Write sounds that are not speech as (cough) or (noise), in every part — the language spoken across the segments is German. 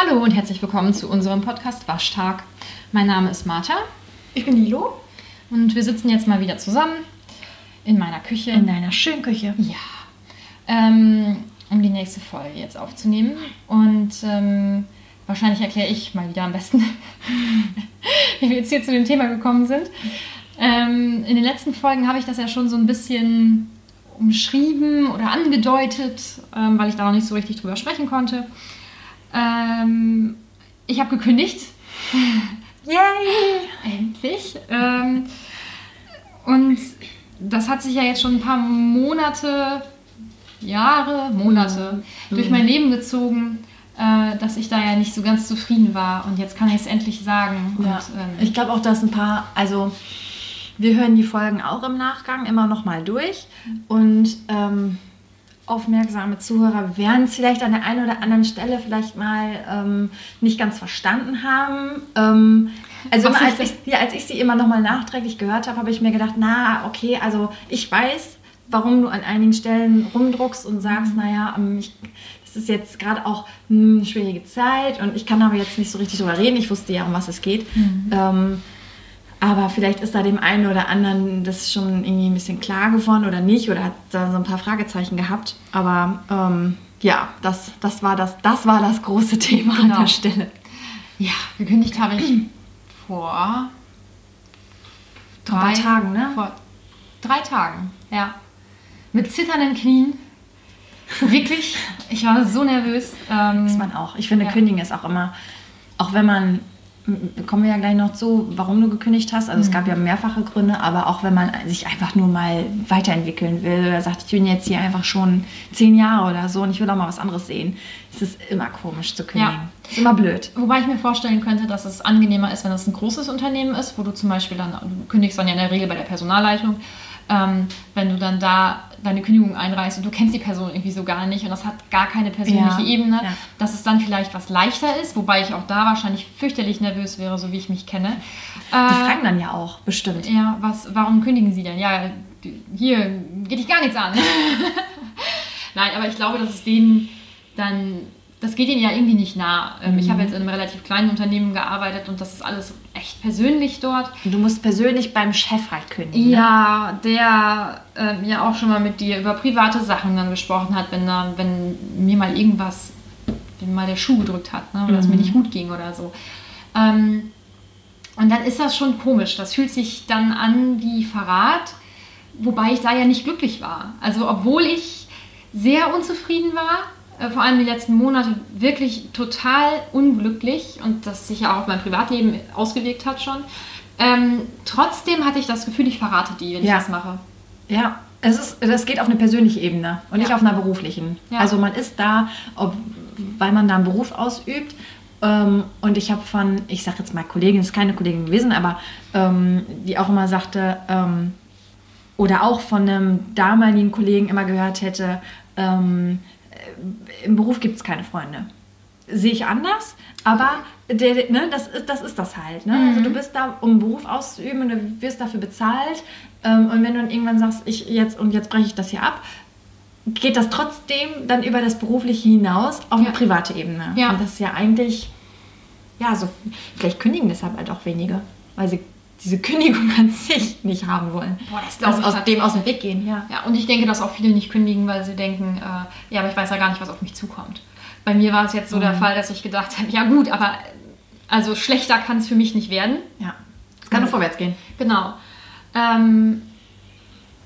Hallo und herzlich willkommen zu unserem Podcast Waschtag. Mein Name ist Martha Ich bin Lilo. und wir sitzen jetzt mal wieder zusammen in meiner Küche. In deiner schönen Küche. ja, ähm, um die nächste Folge jetzt aufzunehmen. Und ähm, wahrscheinlich erkläre ich mal wieder am besten, (laughs) wie wir jetzt hier zu dem Thema gekommen sind. Ähm, in den letzten Folgen habe ich das ja schon so ein bisschen umschrieben oder angedeutet, ähm, weil ich da noch nicht so richtig drüber sprechen konnte. Ähm, ich habe gekündigt. Yay! (laughs) Endlich. Ähm, und das hat sich ja jetzt schon ein paar Monate, Jahre, Monate durch mein Leben gezogen, äh, dass ich da ja nicht so ganz zufrieden war. Und jetzt kann ich es endlich sagen. Ja. Und, ähm, Ich glaube auch, dass ein paar, also wir hören die Folgen auch im Nachgang immer noch mal durch und ähm, aufmerksame Zuhörer werden es vielleicht an der einen oder anderen Stelle vielleicht mal ähm, nicht ganz verstanden haben. Ähm, also immer, als, ich, ja, als ich sie immer noch mal nachträglich gehört habe, habe ich mir gedacht, na okay, also ich weiß, warum du an einigen Stellen rumdruckst und sagst, naja, ähm, ich, das ist jetzt gerade auch eine schwierige Zeit und ich kann aber jetzt nicht so richtig drüber reden. Ich wusste ja, um was es geht. Ähm, aber vielleicht ist da dem einen oder anderen das schon irgendwie ein bisschen klar geworden oder nicht oder hat da so ein paar Fragezeichen gehabt. Aber ähm, ja, das, das, war das, das war das große Thema Genau. an der Stelle. ja, gekündigt habe ich vor paar Tagen, ne? Vor drei Tagen, ja. Mit zitternden Knien. Wirklich, ich war so nervös. Ähm, Ist man auch. Ich finde, Ja. kündigen ist auch immer, auch wenn man, kommen wir ja gleich noch zu, warum du gekündigt hast. Also es gab ja mehrfache Gründe, aber auch wenn man sich einfach nur mal weiterentwickeln will oder sagt, ich bin jetzt hier einfach schon zehn Jahre oder so und ich will auch mal was anderes sehen, ist es immer komisch zu kündigen. Ja. Ist immer blöd. Wobei ich mir vorstellen könnte, dass es angenehmer ist, wenn es ein großes Unternehmen ist, wo du zum Beispiel dann, du kündigst dann ja in der Regel bei der Personalleitung, ähm, wenn du dann da deine Kündigung einreichst und du kennst die Person irgendwie so gar nicht und das hat gar keine persönliche Ja, Ebene, ja. dass es dann vielleicht was leichter ist, wobei ich auch da wahrscheinlich fürchterlich nervös wäre, so wie ich mich kenne. Die fragen dann ja auch, bestimmt. Ja, was, warum kündigen Sie denn? Ja, hier geht dich gar nichts an. (laughs) Nein, aber ich glaube, dass es denen dann, das geht ihnen ja irgendwie nicht nah. Ähm, Ich habe jetzt in einem relativ kleinen Unternehmen gearbeitet und das ist alles echt persönlich dort. Und du musst persönlich beim Chef halt kündigen. ne? Ja, der ähm, ja auch schon mal mit dir über private Sachen dann gesprochen hat, wenn, da, wenn mir mal irgendwas, wenn mal der Schuh gedrückt hat ne, oder es mir nicht gut ging oder so. Ähm, und dann ist das schon komisch. Das fühlt sich dann an wie Verrat, wobei ich da ja nicht glücklich war. Also obwohl ich sehr unzufrieden war, äh, vor allem die letzten Monate wirklich total unglücklich und das sich ja auch auf mein Privatleben ausgewirkt hat schon. Ähm, trotzdem hatte ich das Gefühl, ich verrate die, wenn Ja. ich das mache. Ja, es ist, das geht auf eine persönliche Ebene und nicht Ja. auf einer beruflichen. Ja. Also man ist da, ob, weil man da einen Beruf ausübt. Ähm, und ich habe von, ich sage jetzt mal Kollegin, ist keine Kollegin gewesen, aber ähm, die auch immer sagte, ähm, oder auch von einem damaligen Kollegen immer gehört hätte, ähm, äh, im Beruf gibt es keine Freunde. Sehe ich anders, aber der, ne, das, ist, das ist das halt. Ne? Also du bist da, um einen Beruf auszuüben und du wirst dafür bezahlt. Ähm, und wenn du dann irgendwann sagst, ich jetzt und jetzt breche ich das hier ab, geht das trotzdem dann über das Berufliche hinaus auf eine Ja. private Ebene. Ja. Und das ist ja eigentlich, ja, so, vielleicht kündigen deshalb halt auch wenige, weil sie diese Kündigung (laughs) an sich nicht haben wollen. Boah, das glaub Dass ich aus dem aus dem Weg gehen, ja. Ja, und ich denke, dass auch viele nicht kündigen, weil sie denken, äh, ja, aber ich weiß ja gar nicht, was auf mich zukommt. Bei mir war es jetzt so der Fall, dass ich gedacht habe, ja gut, aber äh, also schlechter kann es für mich nicht werden. ja. Es kann nur vorwärts gehen. Genau. Ähm,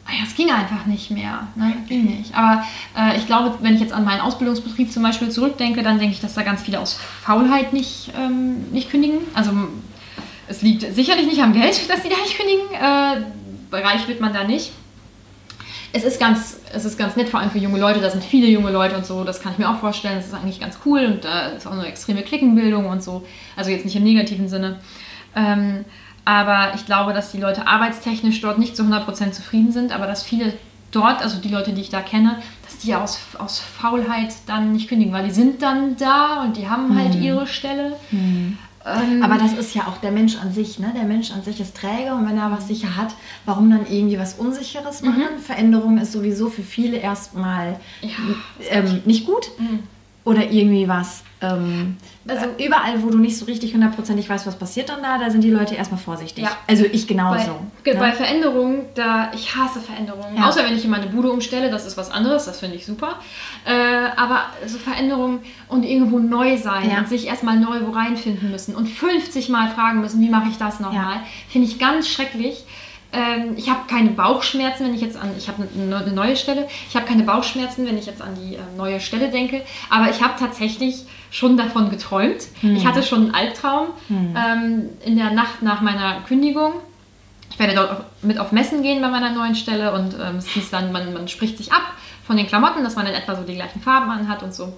ja, es ging einfach nicht mehr. Ne? Ging nicht. Aber äh, ich glaube, wenn ich jetzt an meinen Ausbildungsbetrieb zum Beispiel zurückdenke, dann denke ich, dass da ganz viele aus Faulheit nicht, ähm, nicht kündigen. Also es liegt sicherlich nicht am Geld, dass die da nicht kündigen. Äh, reich wird man da nicht. Es ist, ganz, es ist ganz nett, vor allem für junge Leute. Da sind viele junge Leute und so. Das kann ich mir auch vorstellen. Das ist eigentlich ganz cool und da ist auch eine extreme Klickenbildung und so. Also jetzt nicht im negativen Sinne. Ähm, aber ich glaube, dass die Leute arbeitstechnisch dort nicht zu 100% zufrieden sind, aber dass viele dort, also die Leute, die ich da kenne, dass die aus, aus Faulheit dann nicht kündigen, weil die sind dann da und die haben halt ihre Stelle. Ähm, Aber das ist ja auch der Mensch an sich, ne? Der Mensch an sich ist träge und wenn er was sicher hat, warum dann irgendwie was Unsicheres machen? Veränderung ist sowieso für viele erstmal Ja, ähm, nicht gut. Mhm. Oder irgendwie was. Ähm, also überall, wo du nicht so richtig hundertprozentig weißt, was passiert dann da, da sind die Leute erstmal vorsichtig. Ja. Also ich genauso. Bei, ne? bei Veränderungen, da ich hasse Veränderungen. Ja. Außer wenn ich in meine Bude umstelle, das ist was anderes, das finde ich super. Äh, aber so Veränderungen und irgendwo neu sein Ja. und sich erstmal neu wo reinfinden müssen und 50 Mal fragen müssen, wie mache ich das nochmal, finde ich ganz schrecklich. Ähm, ich habe keine Bauchschmerzen, wenn ich jetzt an, ich habe eine, neue Stelle, ich habe keine Bauchschmerzen, wenn ich jetzt an die äh, neue Stelle denke, aber ich habe tatsächlich schon davon geträumt. Ich hatte schon einen Albtraum ähm, in der Nacht nach meiner Kündigung. Ich werde dort auch mit auf Messen gehen bei meiner neuen Stelle und ähm, es hieß dann, man, man spricht sich ab von den Klamotten, dass man in etwa so die gleichen Farben anhat und so.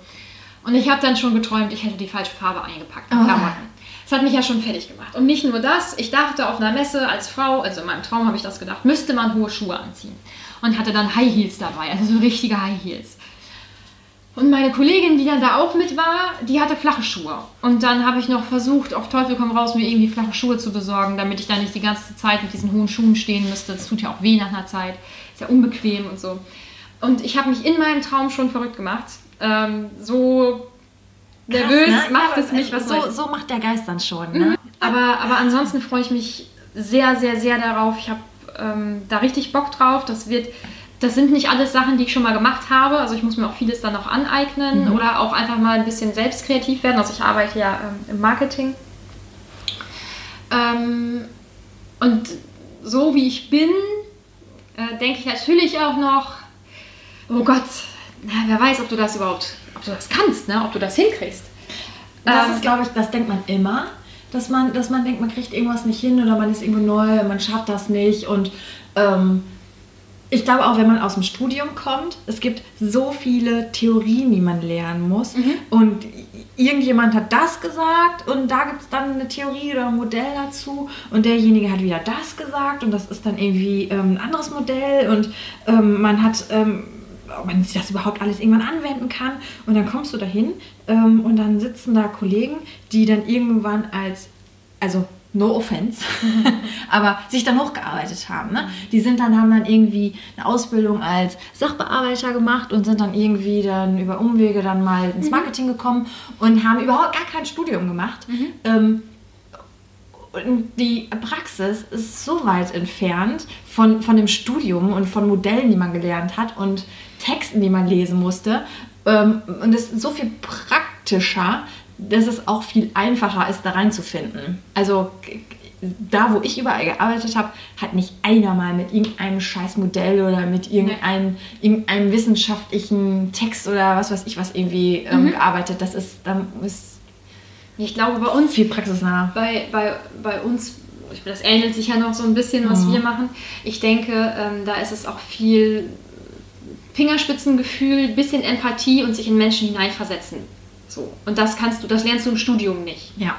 Und ich habe dann schon geträumt, ich hätte die falsche Farbe eingepackt in Oh. Klamotten. Das hat mich ja schon fertig gemacht. Und nicht nur das, ich dachte auf einer Messe als Frau, also in meinem Traum habe ich das gedacht, müsste man hohe Schuhe anziehen. Und hatte dann High Heels dabei, also so richtige High Heels. Und meine Kollegin, die dann da auch mit war, die hatte flache Schuhe. Und dann habe ich noch versucht, auf Teufel komm raus, mir irgendwie flache Schuhe zu besorgen, damit ich da nicht die ganze Zeit mit diesen hohen Schuhen stehen müsste. Das tut ja auch weh nach einer Zeit. Ist ja unbequem und so. Und ich habe mich in meinem Traum schon verrückt gemacht. Ähm, so nervös ne? macht Ja, es mich, was so, Neues. so macht der Geist dann schon. Ne? Aber, aber ansonsten freue ich mich sehr, sehr, sehr darauf. Ich habe ähm, da richtig Bock drauf. Das wird, das sind nicht alles Sachen, die ich schon mal gemacht habe. Also ich muss mir auch vieles dann noch aneignen oder auch einfach mal ein bisschen selbst kreativ werden. Also ich arbeite ja ähm, im Marketing. Ähm, und so wie ich bin, äh, denke ich natürlich auch noch, oh Gott, na, wer weiß, ob du das überhaupt, ob du das kannst, ne? ob du das hinkriegst. Das Ähm, ist, glaube ich, das denkt man immer, dass man, dass man denkt, man kriegt irgendwas nicht hin oder man ist irgendwo neu, man schafft das nicht. Und ähm, ich glaube auch, wenn man aus dem Studium kommt, es gibt so viele Theorien, die man lernen muss. Und irgendjemand hat das gesagt und da gibt es dann eine Theorie oder ein Modell dazu und derjenige hat wieder das gesagt und das ist dann irgendwie ähm, ein anderes Modell und ähm, man hat... Ähm, ob man sich das überhaupt alles irgendwann anwenden kann. Und dann kommst du dahin ähm, und dann sitzen da Kollegen, die dann irgendwann als, also no offense, (laughs) aber sich dann hochgearbeitet haben. Ne? Die sind dann, haben dann irgendwie eine Ausbildung als Sachbearbeiter gemacht und sind dann irgendwie dann über Umwege dann mal ins Marketing gekommen und haben überhaupt gar kein Studium gemacht. Ähm, und die Praxis ist so weit entfernt von, von dem Studium und von Modellen, die man gelernt hat und Texten, die man lesen musste. Ähm, und es ist so viel praktischer, dass es auch viel einfacher ist, da reinzufinden. Also da, wo ich überall gearbeitet habe, hat nicht einer mal mit irgendeinem scheiß Modell oder mit irgendeinem, irgendeinem wissenschaftlichen Text oder was weiß ich was irgendwie ähm, gearbeitet. Das ist, da ist ich glaube, bei uns viel praxisnah. bei, bei, bei uns, das ähnelt sich ja noch so ein bisschen, was wir machen. Ich denke, ähm, da ist es auch viel Fingerspitzengefühl, bisschen Empathie und sich in Menschen hineinversetzen. So. Und das kannst du, das lernst du im Studium nicht. Ja.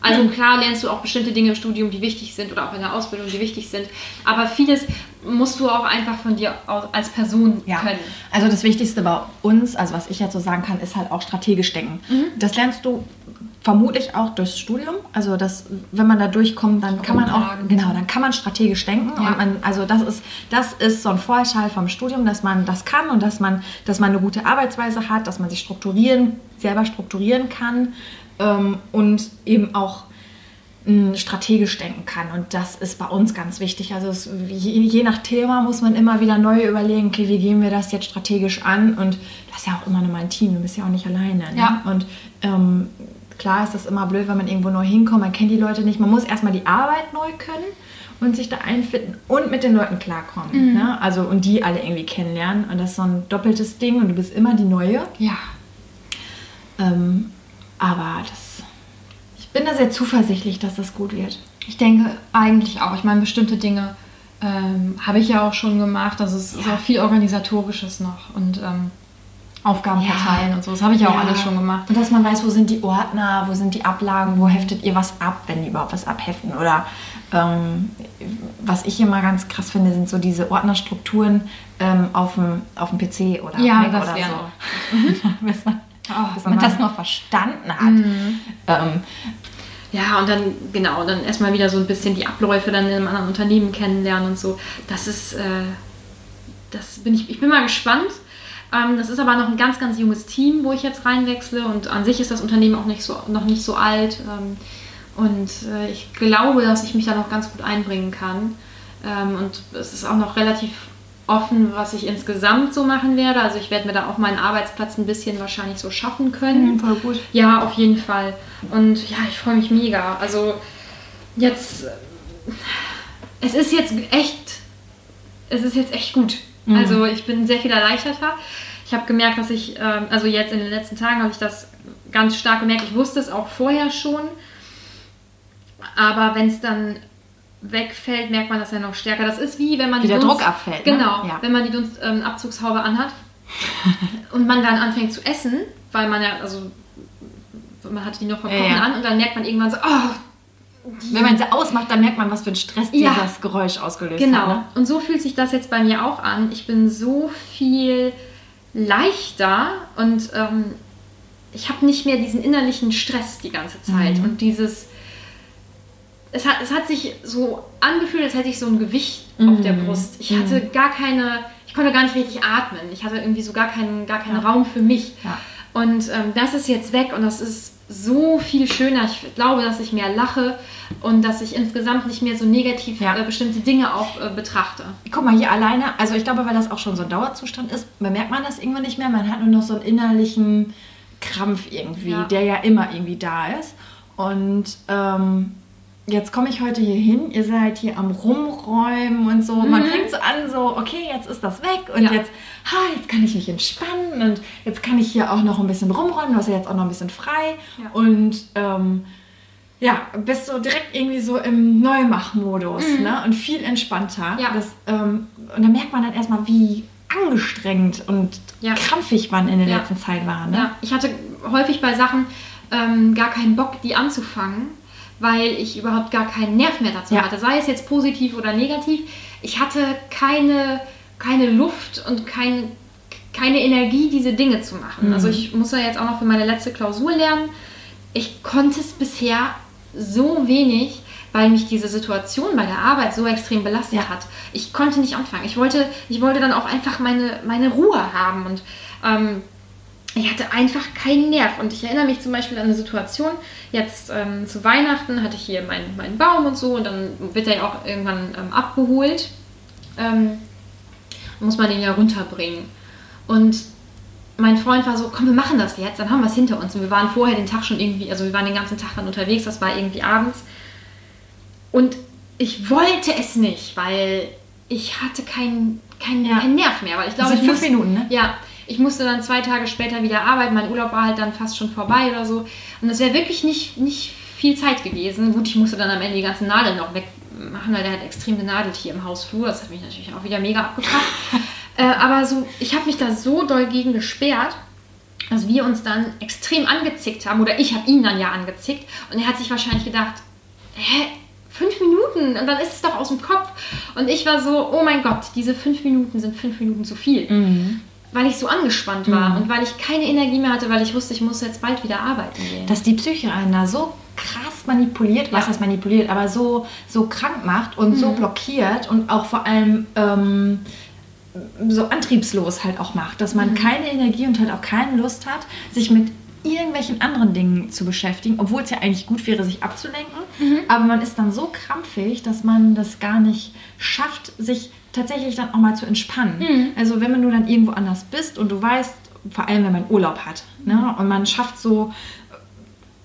Also klar lernst du auch bestimmte Dinge im Studium, die wichtig sind oder auch in der Ausbildung, die wichtig sind. Aber vieles musst du auch einfach von dir als Person Ja. können. Also das Wichtigste bei uns, also was ich jetzt so sagen kann, ist halt auch strategisch denken. Das lernst du vermutlich auch durchs Studium. Also das, wenn man da durchkommt, dann kann man auch, genau, dann kann man strategisch denken. Ja. Und man, also das ist, das ist so ein Vorteil vom Studium, dass man das kann und dass man, dass man eine gute Arbeitsweise hat, dass man sich strukturieren, selber strukturieren kann ähm, und eben auch mh, strategisch denken kann. Und das ist bei uns ganz wichtig. Also es, je, je nach Thema muss man immer wieder neu überlegen, okay, wie gehen wir das jetzt strategisch an? Und du hast ja auch immer nur mal ein Team, du bist ja auch nicht alleine. Ne? Ja. Und ähm, klar ist das immer blöd, wenn man irgendwo neu hinkommt, man kennt die Leute nicht. Man muss erstmal die Arbeit neu können und sich da einfinden und mit den Leuten klarkommen. Ne? Also und die alle irgendwie kennenlernen. Und das ist so ein doppeltes Ding und du bist immer die Neue. Ja. Ähm, aber das, ich bin da sehr zuversichtlich, dass das gut wird. Ich denke eigentlich auch. Ich meine, bestimmte Dinge ähm, habe ich ja auch schon gemacht. Also es ist Ja. auch viel Organisatorisches noch und ähm, Aufgaben Ja. verteilen und so. Das habe ich ja auch alles schon gemacht. Und dass man weiß, wo sind die Ordner, wo sind die Ablagen, wo heftet ihr was ab, wenn die überhaupt was abheften. Oder ähm, was ich immer ganz krass finde, sind so diese Ordnerstrukturen ähm, auf, dem, auf dem PC oder Ja, Mac das oder so. (laughs) bis man, Oh, bis wenn man man- das noch verstanden hat. Ähm, Ja, und dann, genau, dann erstmal wieder so ein bisschen die Abläufe dann in einem anderen Unternehmen kennenlernen und so. Das ist, äh, das bin ich, ich bin mal gespannt. Ähm, das ist aber noch ein ganz, ganz junges Team, wo ich jetzt reinwechsle und an sich ist das Unternehmen auch nicht so, noch nicht so alt. Ähm, und äh, ich glaube, dass ich mich da noch ganz gut einbringen kann. Ähm, und es ist auch noch relativ offen, was ich insgesamt so machen werde. Also ich werde mir da auch meinen Arbeitsplatz ein bisschen wahrscheinlich so schaffen können. Mhm, voll gut. Ja, auf jeden Fall. Und ja, ich freue mich mega. Also jetzt, es ist jetzt echt, es ist jetzt echt gut. Mhm. Also ich bin sehr viel erleichterter. Ich habe gemerkt, dass ich, ähm, also jetzt in den letzten Tagen habe ich das ganz stark gemerkt. Ich wusste es auch vorher schon. Aber wenn es dann wegfällt, merkt man das ja noch stärker. Das ist wie wenn man Wie die der Dunst- Druck abfällt, ne? Genau, Ja. wenn man die Dunstabzugshaube anhat (laughs) und man dann anfängt zu essen, weil man ja, also man hat die noch vor Ja, Kochen ja. an und dann merkt man irgendwann so, oh, Wenn man sie ausmacht, dann merkt man, was für ein Stress Ja. dieses Geräusch ausgelöst Genau. hat. Ne? Und so fühlt sich das jetzt bei mir auch an. Ich bin so viel leichter und ähm, ich habe nicht mehr diesen innerlichen Stress die ganze Zeit Mhm. und dieses es hat, es hat sich so angefühlt, als hätte ich so ein Gewicht Mhm. auf der Brust. Ich hatte gar keine, ich konnte gar nicht richtig atmen. Ich hatte irgendwie so gar keinen, gar keinen Ja. Raum für mich. Ja. Und ähm, das ist jetzt weg und das ist so viel schöner. Ich glaube, dass ich mehr lache und dass ich insgesamt nicht mehr so negativ Ja. äh, bestimmte Dinge auch äh, betrachte. Guck mal, hier alleine, also ich glaube, weil das auch schon so ein Dauerzustand ist, bemerkt man das irgendwann nicht mehr. Man hat nur noch so einen innerlichen Krampf irgendwie, Ja. der ja immer irgendwie da ist. Und ähm, jetzt komme ich heute hier hin, ihr seid hier am Rumräumen und so. Man fängt so an, so, okay, jetzt ist das weg und Mhm. Ja. jetzt, ha, jetzt kann ich mich entspannen und jetzt kann ich hier auch noch ein bisschen rumräumen. Du hast ja jetzt auch noch ein bisschen frei. Ja. Und ähm, ja, bist so direkt irgendwie so im Neumachmodus ne? und viel entspannter. Mhm. Ja. Das, ähm, und dann merkt man dann erstmal, wie angestrengt und krampfig man in der letzten Zeit war. Ne? Ja, ich hatte häufig bei Sachen ähm, gar keinen Bock, die anzufangen, weil ich überhaupt gar keinen Nerv mehr dazu Ja. hatte. Sei es jetzt positiv oder negativ. Ich hatte keine, keine Luft und kein, keine Energie, diese Dinge zu machen. Mhm. Also ich muss ja jetzt auch noch für meine letzte Klausur lernen. Ich konnte es bisher so wenig, weil mich diese Situation bei der Arbeit so extrem belastet Ja. hat. Ich konnte nicht anfangen. Ich wollte, ich wollte dann auch einfach meine, meine Ruhe haben und ähm, ich hatte einfach keinen Nerv. Und ich erinnere mich zum Beispiel an eine Situation, jetzt ähm, zu Weihnachten hatte ich hier meinen, meinen Baum und so und dann wird er ja auch irgendwann ähm, abgeholt. Ähm, muss man den ja runterbringen. Und mein Freund war so, komm, wir machen das jetzt, dann haben wir es hinter uns. Und wir waren vorher den Tag schon irgendwie, also wir waren den ganzen Tag dann unterwegs, das war irgendwie abends. Und ich wollte es nicht, weil ich hatte keinen kein, Ja. keinen Nerv mehr. Weil ich glaube, ich fünf muss- Minuten, ne? Ja, ich musste dann zwei Tage später wieder arbeiten. Mein Urlaub war halt dann fast schon vorbei oder so. Und das wäre wirklich nicht, nicht viel Zeit gewesen. Gut, ich musste dann am Ende die ganzen Nadeln noch wegmachen, weil der hat extrem genadelt hier im Hausflur. Das hat mich natürlich auch wieder mega abgekracht. (laughs) äh, aber so, ich habe mich da so doll gegen gesperrt, dass wir uns dann extrem angezickt haben. Oder ich habe ihn dann ja angezickt. Und er hat sich wahrscheinlich gedacht, hä? Fünf Minuten und dann ist es doch aus dem Kopf. Und ich war so, oh mein Gott, diese fünf Minuten sind fünf Minuten zu viel Mhm. Weil ich so angespannt war und weil ich keine Energie mehr hatte, weil ich wusste, ich muss jetzt bald wieder arbeiten gehen. Dass die Psyche einen da so krass manipuliert, was Ja. heißt manipuliert, aber so, so krank macht und so blockiert und auch vor allem ähm, so antriebslos halt auch macht, dass man keine Energie und halt auch keine Lust hat, sich mit irgendwelchen anderen Dingen zu beschäftigen, obwohl es ja eigentlich gut wäre, sich abzulenken. Aber man ist dann so krampfig, dass man das gar nicht schafft, sich tatsächlich dann auch mal zu entspannen. Also wenn man nur dann irgendwo anders bist und du weißt, vor allem wenn man Urlaub hat, ne, und man schafft so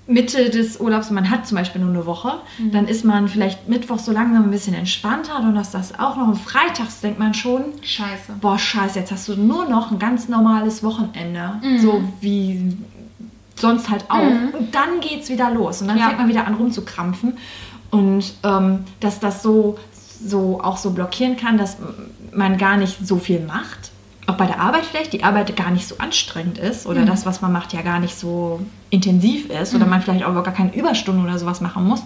Mitte des Urlaubs, man hat zum Beispiel nur eine Woche, dann ist man vielleicht Mittwoch so langsam ein bisschen entspannter, Donnerstags auch noch und freitags denkt man schon, Scheiße. boah, scheiße, jetzt hast du nur noch ein ganz normales Wochenende. So wie sonst halt auch. Und dann geht's wieder los. Und dann Ja. fängt man wieder an rumzukrampfen. Und ähm, dass das so, so auch so blockieren kann, dass man gar nicht so viel macht. Auch bei der Arbeit vielleicht, die Arbeit gar nicht so anstrengend ist oder das, was man macht, ja gar nicht so intensiv ist oder man vielleicht auch gar keine Überstunden oder sowas machen muss.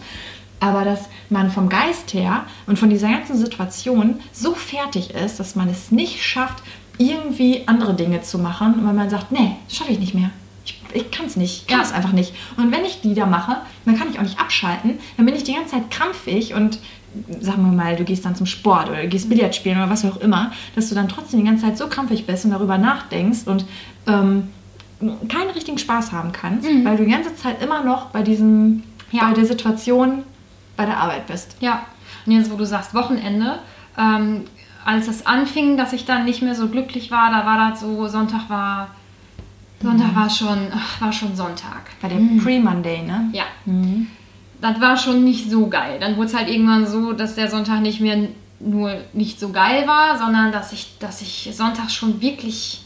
Aber dass man vom Geist her und von dieser ganzen Situation so fertig ist, dass man es nicht schafft, irgendwie andere Dinge zu machen, weil man sagt, nee, das schaffe ich nicht mehr. Ich, ich kann es nicht, ich kann Ja. es einfach nicht. Und wenn ich die da mache, dann kann ich auch nicht abschalten. Dann bin ich die ganze Zeit krampfig und sagen wir mal, du gehst dann zum Sport oder du gehst Billard spielen oder was auch immer, dass du dann trotzdem die ganze Zeit so krampfig bist und darüber nachdenkst und ähm, keinen richtigen Spaß haben kannst, Mhm. weil du die ganze Zeit immer noch bei diesem, Ja. bei der Situation bei der Arbeit bist. Ja, und jetzt, wo du sagst Wochenende, ähm, als es anfing, dass ich dann nicht mehr so glücklich war, da war das so, Sonntag war, Sonntag war schon, war schon Sonntag. Bei der Pre-Monday, ne? Ja, Mhm. Das war schon nicht so geil. Dann wurde es halt irgendwann so, dass der Sonntag nicht mehr nur nicht so geil war, sondern dass ich, dass ich Sonntag schon wirklich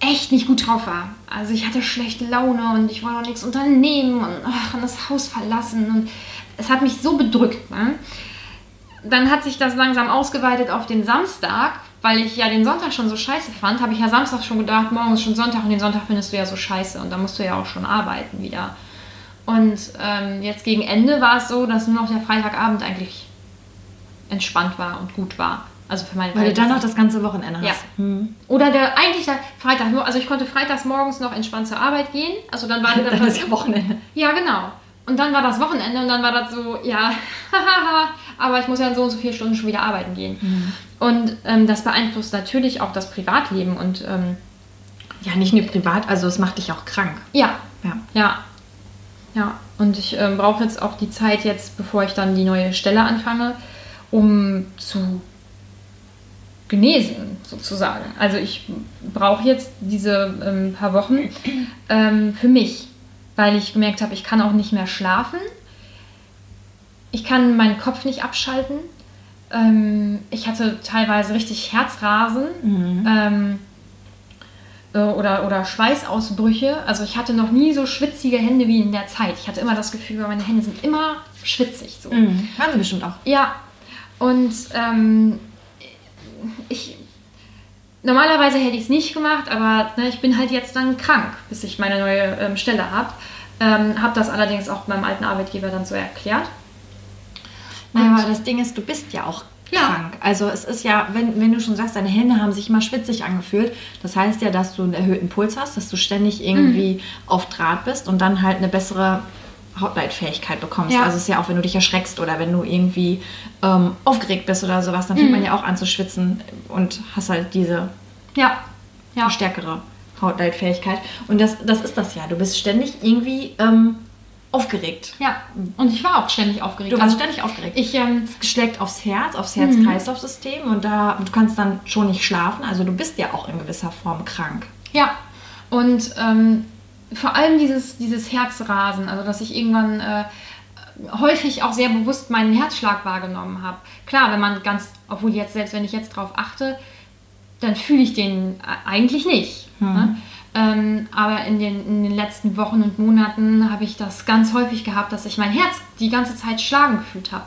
echt nicht gut drauf war. Also ich hatte schlechte Laune und ich wollte auch nichts unternehmen und, ach, das Haus verlassen und es hat mich so bedrückt. Ne? Dann hat sich das langsam ausgeweitet auf den Samstag, weil ich ja den Sonntag schon so scheiße fand, habe ich ja Samstag schon gedacht, morgen ist schon Sonntag und den Sonntag findest du ja so scheiße und da musst du ja auch schon arbeiten wieder. Und ähm, jetzt gegen Ende war es so, dass nur noch der Freitagabend eigentlich entspannt war und gut war. Also für meine Weil du dann noch das ganze Wochenende hast. Ja. Mhm. Oder der eigentlich der Freitag nur, also ich konnte freitags morgens noch entspannt zur Arbeit gehen. Also dann war (laughs) der Dann ist ja Wochenende. Ja, genau. Und dann war das Wochenende und dann war das so, ja, (laughs) aber ich muss ja in so und so vier Stunden schon wieder arbeiten gehen. Mhm. Und ähm, das beeinflusst natürlich auch das Privatleben und ähm, Ja, nicht nur privat, also es macht dich auch krank. ja, Ja. ja, ja. Und ich ähm, brauche jetzt auch die Zeit jetzt, bevor ich dann die neue Stelle anfange, um zu genesen, sozusagen. Also ich brauche jetzt diese ähm, paar Wochen ähm, für mich, weil ich gemerkt habe, ich kann auch nicht mehr schlafen. Ich kann meinen Kopf nicht abschalten. Ähm, ich hatte teilweise richtig Herzrasen ähm, äh, oder, oder Schweißausbrüche. Also ich hatte noch nie so schwitzige Hände wie in der Zeit. Ich hatte immer das Gefühl, meine Hände sind immer schwitzig. So. Mhm. Waren sie bestimmt auch. Ja, und ähm, ich. Normalerweise hätte ich es nicht gemacht, aber ne, ich bin halt jetzt dann krank, bis ich meine neue ähm, Stelle habe. Ähm, habe das allerdings auch meinem alten Arbeitgeber dann so erklärt. Naja, Und- aber das Ding ist, du bist ja auch Ja. krank. Also es ist ja, wenn, wenn du schon sagst, deine Hände haben sich immer schwitzig angefühlt, das heißt ja, dass du einen erhöhten Puls hast, dass du ständig irgendwie Mhm. auf Draht bist und dann halt eine bessere Hautleitfähigkeit bekommst. Ja. Also es ist ja auch, wenn du dich erschreckst oder wenn du irgendwie ähm, aufgeregt bist oder sowas, dann fängt Mhm. man ja auch an zu schwitzen und hast halt diese Ja, ja. stärkere Hautleitfähigkeit. Und das, das ist das ja. Du bist ständig irgendwie ähm, aufgeregt. Ja, und ich war auch ständig aufgeregt. Du warst Also, ständig aufgeregt. ich, ähm, Es schlägt aufs Herz, aufs Mhm. Herz-Kreislauf-System und da du kannst dann schon nicht schlafen. Also du bist ja auch in gewisser Form krank. Ja, und ähm, vor allem dieses, dieses Herzrasen, also dass ich irgendwann äh, häufig auch sehr bewusst meinen Herzschlag wahrgenommen habe. Klar, wenn man ganz, obwohl jetzt, selbst wenn ich jetzt drauf achte, dann fühle ich den äh, eigentlich nicht. Ne? Ähm, aber in den, in den letzten Wochen und Monaten habe ich das ganz häufig gehabt, dass ich mein Herz die ganze Zeit schlagen gefühlt habe.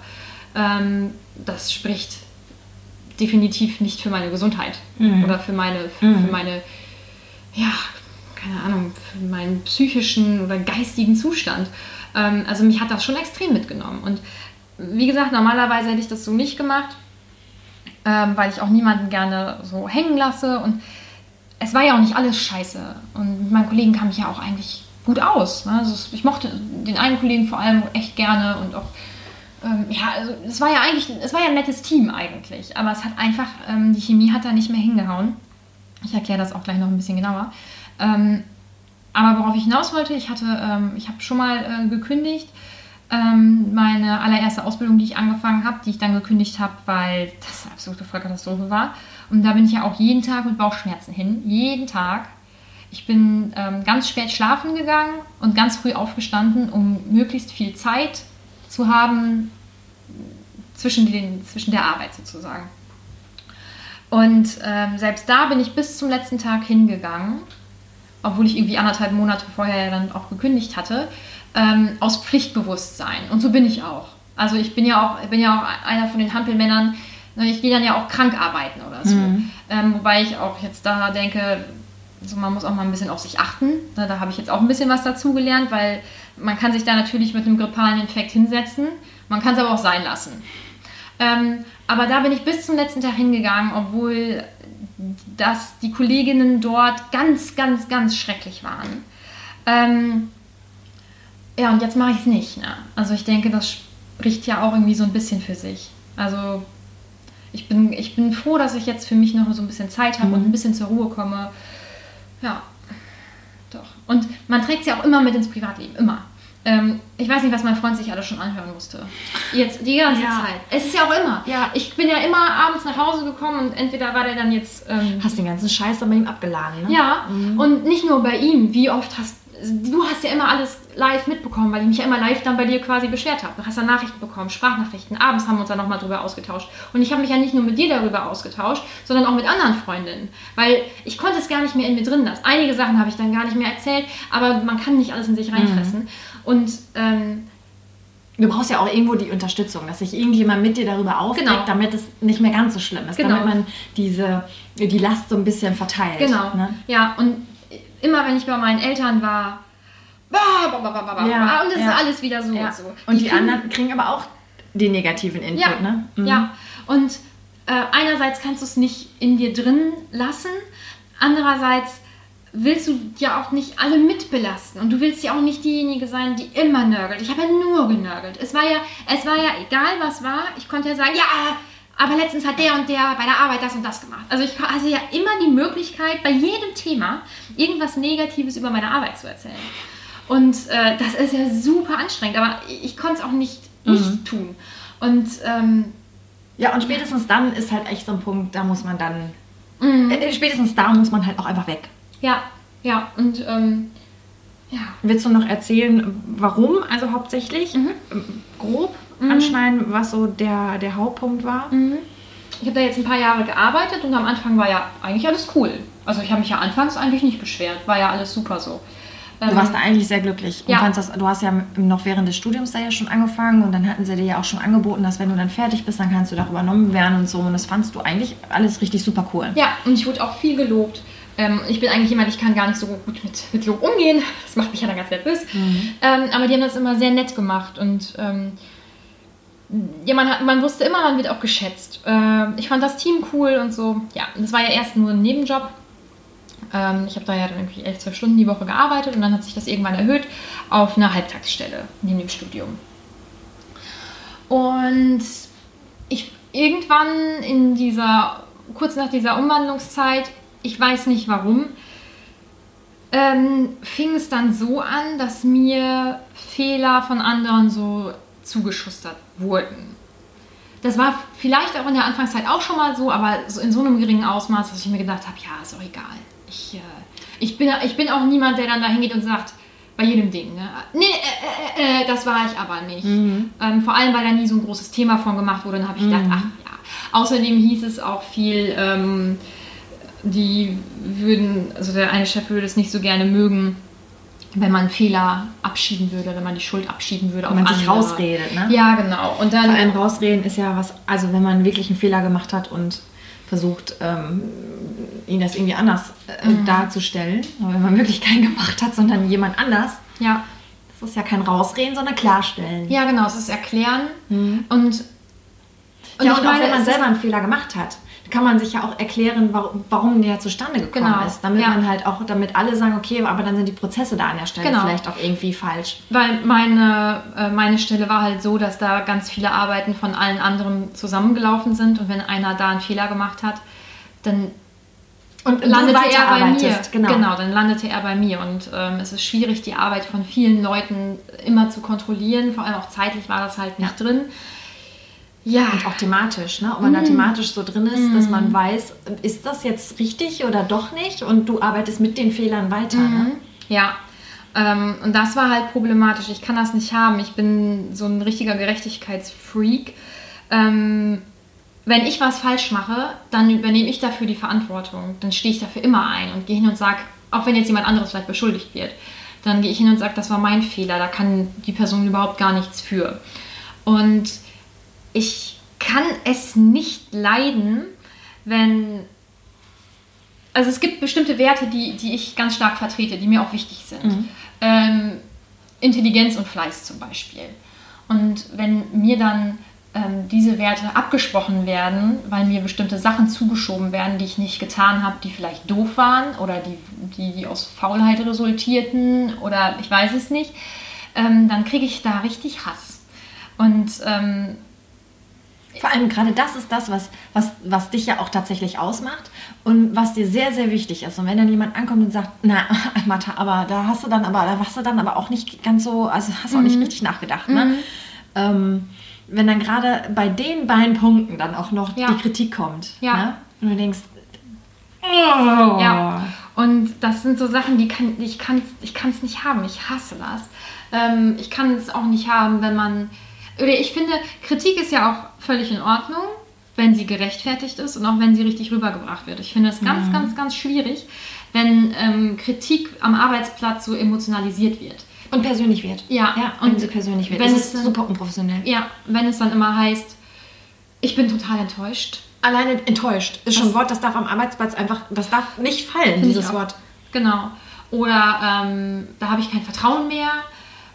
Ähm, das spricht definitiv nicht für meine Gesundheit Mhm. oder für meine, für, Mhm. für meine, ja, keine Ahnung, für meinen psychischen oder geistigen Zustand. Ähm, also mich hat das schon extrem mitgenommen. Und wie gesagt, normalerweise hätte ich das so nicht gemacht, ähm, weil ich auch niemanden gerne so hängen lasse. Und es war ja auch nicht alles scheiße. Und mit meinen Kollegen kam ich ja auch eigentlich gut aus. Ne? Also ich mochte den einen Kollegen vor allem echt gerne und auch ähm, ja, also es war ja eigentlich, es war ja ein nettes Team eigentlich, aber es hat einfach, ähm, die Chemie hat da nicht mehr hingehauen. Ich erkläre das auch gleich noch ein bisschen genauer. Ähm, aber worauf ich hinaus wollte, ich hatte, ähm, ich habe schon mal äh, gekündigt. Ähm, meine allererste Ausbildung, die ich angefangen habe, die ich dann gekündigt habe, weil das eine absolute Vollkatastrophe war. Und da bin ich ja auch jeden Tag mit Bauchschmerzen hin. Jeden Tag. Ich bin ähm, ganz spät schlafen gegangen und ganz früh aufgestanden, um möglichst viel Zeit zu haben zwischen, den, zwischen der Arbeit sozusagen. Und ähm, selbst da bin ich bis zum letzten Tag hingegangen, obwohl ich irgendwie anderthalb Monate vorher ja dann auch gekündigt hatte, ähm, aus Pflichtbewusstsein. Und so bin ich auch. Also ich bin ja auch, bin ja auch einer von den Hampelmännern, ne, ich gehe dann ja auch krank arbeiten oder so. Ähm, wobei ich auch jetzt da denke, so man muss auch mal ein bisschen auf sich achten. Ne, Da habe ich jetzt auch ein bisschen was dazugelernt, weil man kann sich da natürlich mit einem grippalen Infekt hinsetzen, man kann es aber auch sein lassen. Ähm, aber da bin ich bis zum letzten Tag hingegangen, obwohl das die Kolleginnen dort ganz, ganz, ganz schrecklich waren. Ähm, ja, und jetzt mache ich es nicht. Ne? Also ich denke, das spricht ja auch irgendwie so ein bisschen für sich. Also ich bin, ich bin froh, dass ich jetzt für mich noch so ein bisschen Zeit habe Mhm. und ein bisschen zur Ruhe komme. Ja, doch. Und man trägt es ja auch immer mit ins Privatleben, immer. Ähm, ich weiß nicht, was mein Freund sich alles schon anhören musste. Jetzt die ganze Ja. Zeit. Es ist ja auch immer. Ja. Ich bin ja immer abends nach Hause gekommen und entweder war der dann jetzt. Ähm, Hast den ganzen Scheiß dann bei ihm abgeladen, ne? ja, und nicht nur bei ihm. Wie oft hast du hast ja immer alles live mitbekommen, weil ich mich ja immer live dann bei dir quasi beschwert habe. Du hast dann Nachrichten bekommen, Sprachnachrichten. Abends haben wir uns dann nochmal drüber ausgetauscht. Und ich habe mich ja nicht nur mit dir darüber ausgetauscht, sondern auch mit anderen Freundinnen. Weil ich konnte es gar nicht mehr in mir drin lassen. Einige Sachen habe ich dann gar nicht mehr erzählt, aber man kann nicht alles in sich reinfressen. Und ähm, Du brauchst ja auch irgendwo die Unterstützung, dass sich irgendjemand mit dir darüber aufregt, Genau. damit es nicht mehr ganz so schlimm ist. Genau. Damit man diese, die Last so ein bisschen verteilt. Genau. Ne? Ja, und immer wenn ich bei meinen Eltern war, bah, bah, bah, Ja, und es ja. ist alles wieder so Ja. und so. Und die, kriegen- anderen kriegen aber auch den negativen Input, ja, ne? Mhm. Ja, und äh, einerseits kannst du es nicht in dir drin lassen, andererseits willst du ja auch nicht alle mitbelasten und du willst ja auch nicht diejenige sein, die immer nörgelt. Ich habe ja nur genörgelt. Es war ja, es war ja egal, was war. Ich konnte ja sagen, ja, aber letztens hat der und der bei der Arbeit das und das gemacht. Also ich hatte ja immer die Möglichkeit, bei jedem Thema irgendwas Negatives über meine Arbeit zu erzählen. Und äh, das ist ja super anstrengend, aber ich, ich konnte es auch nicht, nicht tun. Und ähm, Ja, und spätestens dann ist halt echt so ein Punkt, da muss man dann. Mhm. Äh, spätestens da muss man halt auch einfach weg. Ja, ja, und ähm, ja. Willst du noch erzählen, warum? Also hauptsächlich Mhm. ähm, grob anschneiden, was so der, der Hauptpunkt war? Ich habe da jetzt ein paar Jahre gearbeitet und am Anfang war ja eigentlich alles cool. Also ich habe mich ja anfangs eigentlich nicht beschwert, war ja alles super so. Du warst da eigentlich sehr glücklich. Und Ja. fandst das, du hast ja noch während des Studiums da ja schon angefangen und dann hatten sie dir ja auch schon angeboten, dass wenn du dann fertig bist, dann kannst du da übernommen werden und so. Und das fandst du eigentlich alles richtig super cool. Ja, und ich wurde auch viel gelobt. Ähm, ich bin eigentlich jemand, ich kann gar nicht so gut mit, mit Lob umgehen. Das macht mich ja dann ganz nervös. Ähm, aber die haben das immer sehr nett gemacht und ähm, ja, man, man wusste immer, man wird auch geschätzt. Ähm, ich fand das Team cool und so. Ja, das war ja erst nur ein Nebenjob. Ähm, ich habe da ja dann irgendwie 11, 12 Stunden die Woche gearbeitet und dann hat sich das irgendwann erhöht auf eine Halbtagsstelle neben dem Studium. Und ich irgendwann in dieser, kurz nach dieser Umwandlungszeit, ich weiß nicht warum, ähm, fing es dann so an, dass mir Fehler von anderen so zugeschustert wurden. Das war vielleicht auch in der Anfangszeit auch schon mal so, aber so in so einem geringen Ausmaß, dass ich mir gedacht habe, ja, ist auch egal. Ich, äh, ich, bin, ich bin auch niemand, der dann da hingeht und sagt, bei jedem Ding, ne? Nee, äh, äh, äh, das war ich aber nicht. Ähm, vor allem, weil da nie so ein großes Thema von gemacht wurde, dann habe ich gedacht, ach ja. Außerdem hieß es auch viel, ähm, die würden, also der eine Chef würde es nicht so gerne mögen, wenn man Fehler abschieben würde, wenn man die Schuld abschieben würde Wenn man auf sich andere. rausredet, ne? Ja, genau. Und dann Vor allem rausreden ist ja was, also wenn man wirklich einen Fehler gemacht hat und versucht, ähm, ihn das irgendwie anders äh, Mhm. darzustellen, aber wenn man wirklich keinen gemacht hat, sondern jemand anders, ja, das ist ja kein Rausreden, sondern Klarstellen. ja, genau, es ist Erklären und Mhm. ja, und auch meine, wenn man selber einen Fehler gemacht hat, kann man sich ja auch erklären, warum, warum der zustande gekommen Genau, ist. Damit ja. man halt auch, damit alle sagen, okay, aber dann sind die Prozesse da an der Stelle Genau. vielleicht auch irgendwie falsch. Weil meine, äh, meine Stelle war halt so, dass da ganz viele Arbeiten von allen anderen zusammengelaufen sind und wenn einer da einen Fehler gemacht hat, dann Und landete er bei mir. weiterarbeitest, genau. dann landete er bei mir und ähm, es ist schwierig, die Arbeit von vielen Leuten immer zu kontrollieren. Vor allem auch zeitlich war das halt nicht Ja. drin. Ja, Und auch thematisch, ne? Ob man da thematisch so drin ist, dass man weiß, ist das jetzt richtig oder doch nicht? Und du arbeitest mit den Fehlern weiter, ne? Ja, ähm, und das war halt problematisch. Ich kann das nicht haben. Ich bin so ein richtiger Gerechtigkeitsfreak. Ähm, wenn ich was falsch mache, dann übernehme ich dafür die Verantwortung. Dann stehe ich dafür immer ein und gehe hin und sage, auch wenn jetzt jemand anderes vielleicht beschuldigt wird, dann gehe ich hin und sage, das war mein Fehler. Da kann die Person überhaupt gar nichts für. Und ich kann es nicht leiden, wenn also es gibt bestimmte Werte, die, die ich ganz stark vertrete, die mir auch wichtig sind. Ähm, Intelligenz und Fleiß zum Beispiel. Und wenn mir dann ähm, diese Werte abgesprochen werden, weil mir bestimmte Sachen zugeschoben werden, die ich nicht getan habe, die vielleicht doof waren oder die, die, die aus Faulheit resultierten oder ich weiß es nicht, ähm, dann kriege ich da richtig Hass. Und ähm, vor allem gerade das ist das, was, was, was dich ja auch tatsächlich ausmacht und was dir sehr, sehr wichtig ist. Und wenn dann jemand ankommt und sagt, na, (laughs) Martha, aber da hast du dann aber, da warst du dann aber auch nicht ganz so, also hast du auch nicht Mhm. richtig nachgedacht, ne? Ähm, wenn dann gerade bei den beiden Punkten dann auch noch Ja. die Kritik kommt, Ja. ne? Und du denkst, oh. Ja. Und das sind so Sachen, die kann, ich kann ich kann's nicht haben. Ich hasse das. Ähm, ich kann es auch nicht haben, wenn man. Oder ich finde, Kritik ist ja auch völlig in Ordnung, wenn sie gerechtfertigt ist und auch wenn sie richtig rübergebracht wird. Ich finde es ganz, Mhm. ganz, ganz schwierig, wenn ähm, Kritik am Arbeitsplatz so emotionalisiert wird. Und persönlich wird. Ja, ja und wenn sie persönlich wird. wenn es dann- super unprofessionell. Ja, wenn es dann immer heißt, ich bin total enttäuscht. Alleine enttäuscht ist schon ein Wort, das darf am Arbeitsplatz einfach, das darf nicht fallen, dieses. Wort. Genau. Oder ähm, da habe ich kein Vertrauen mehr.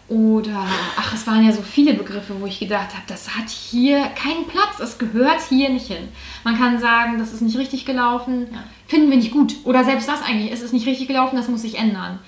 Oder, ach, es waren ja so viele Begriffe, wo ich gedacht habe, das hat hier keinen Platz, es gehört hier nicht hin. Man kann sagen, das ist nicht richtig gelaufen, Ja. finden wir nicht gut. Oder selbst das eigentlich, es ist nicht richtig gelaufen, das muss sich ändern.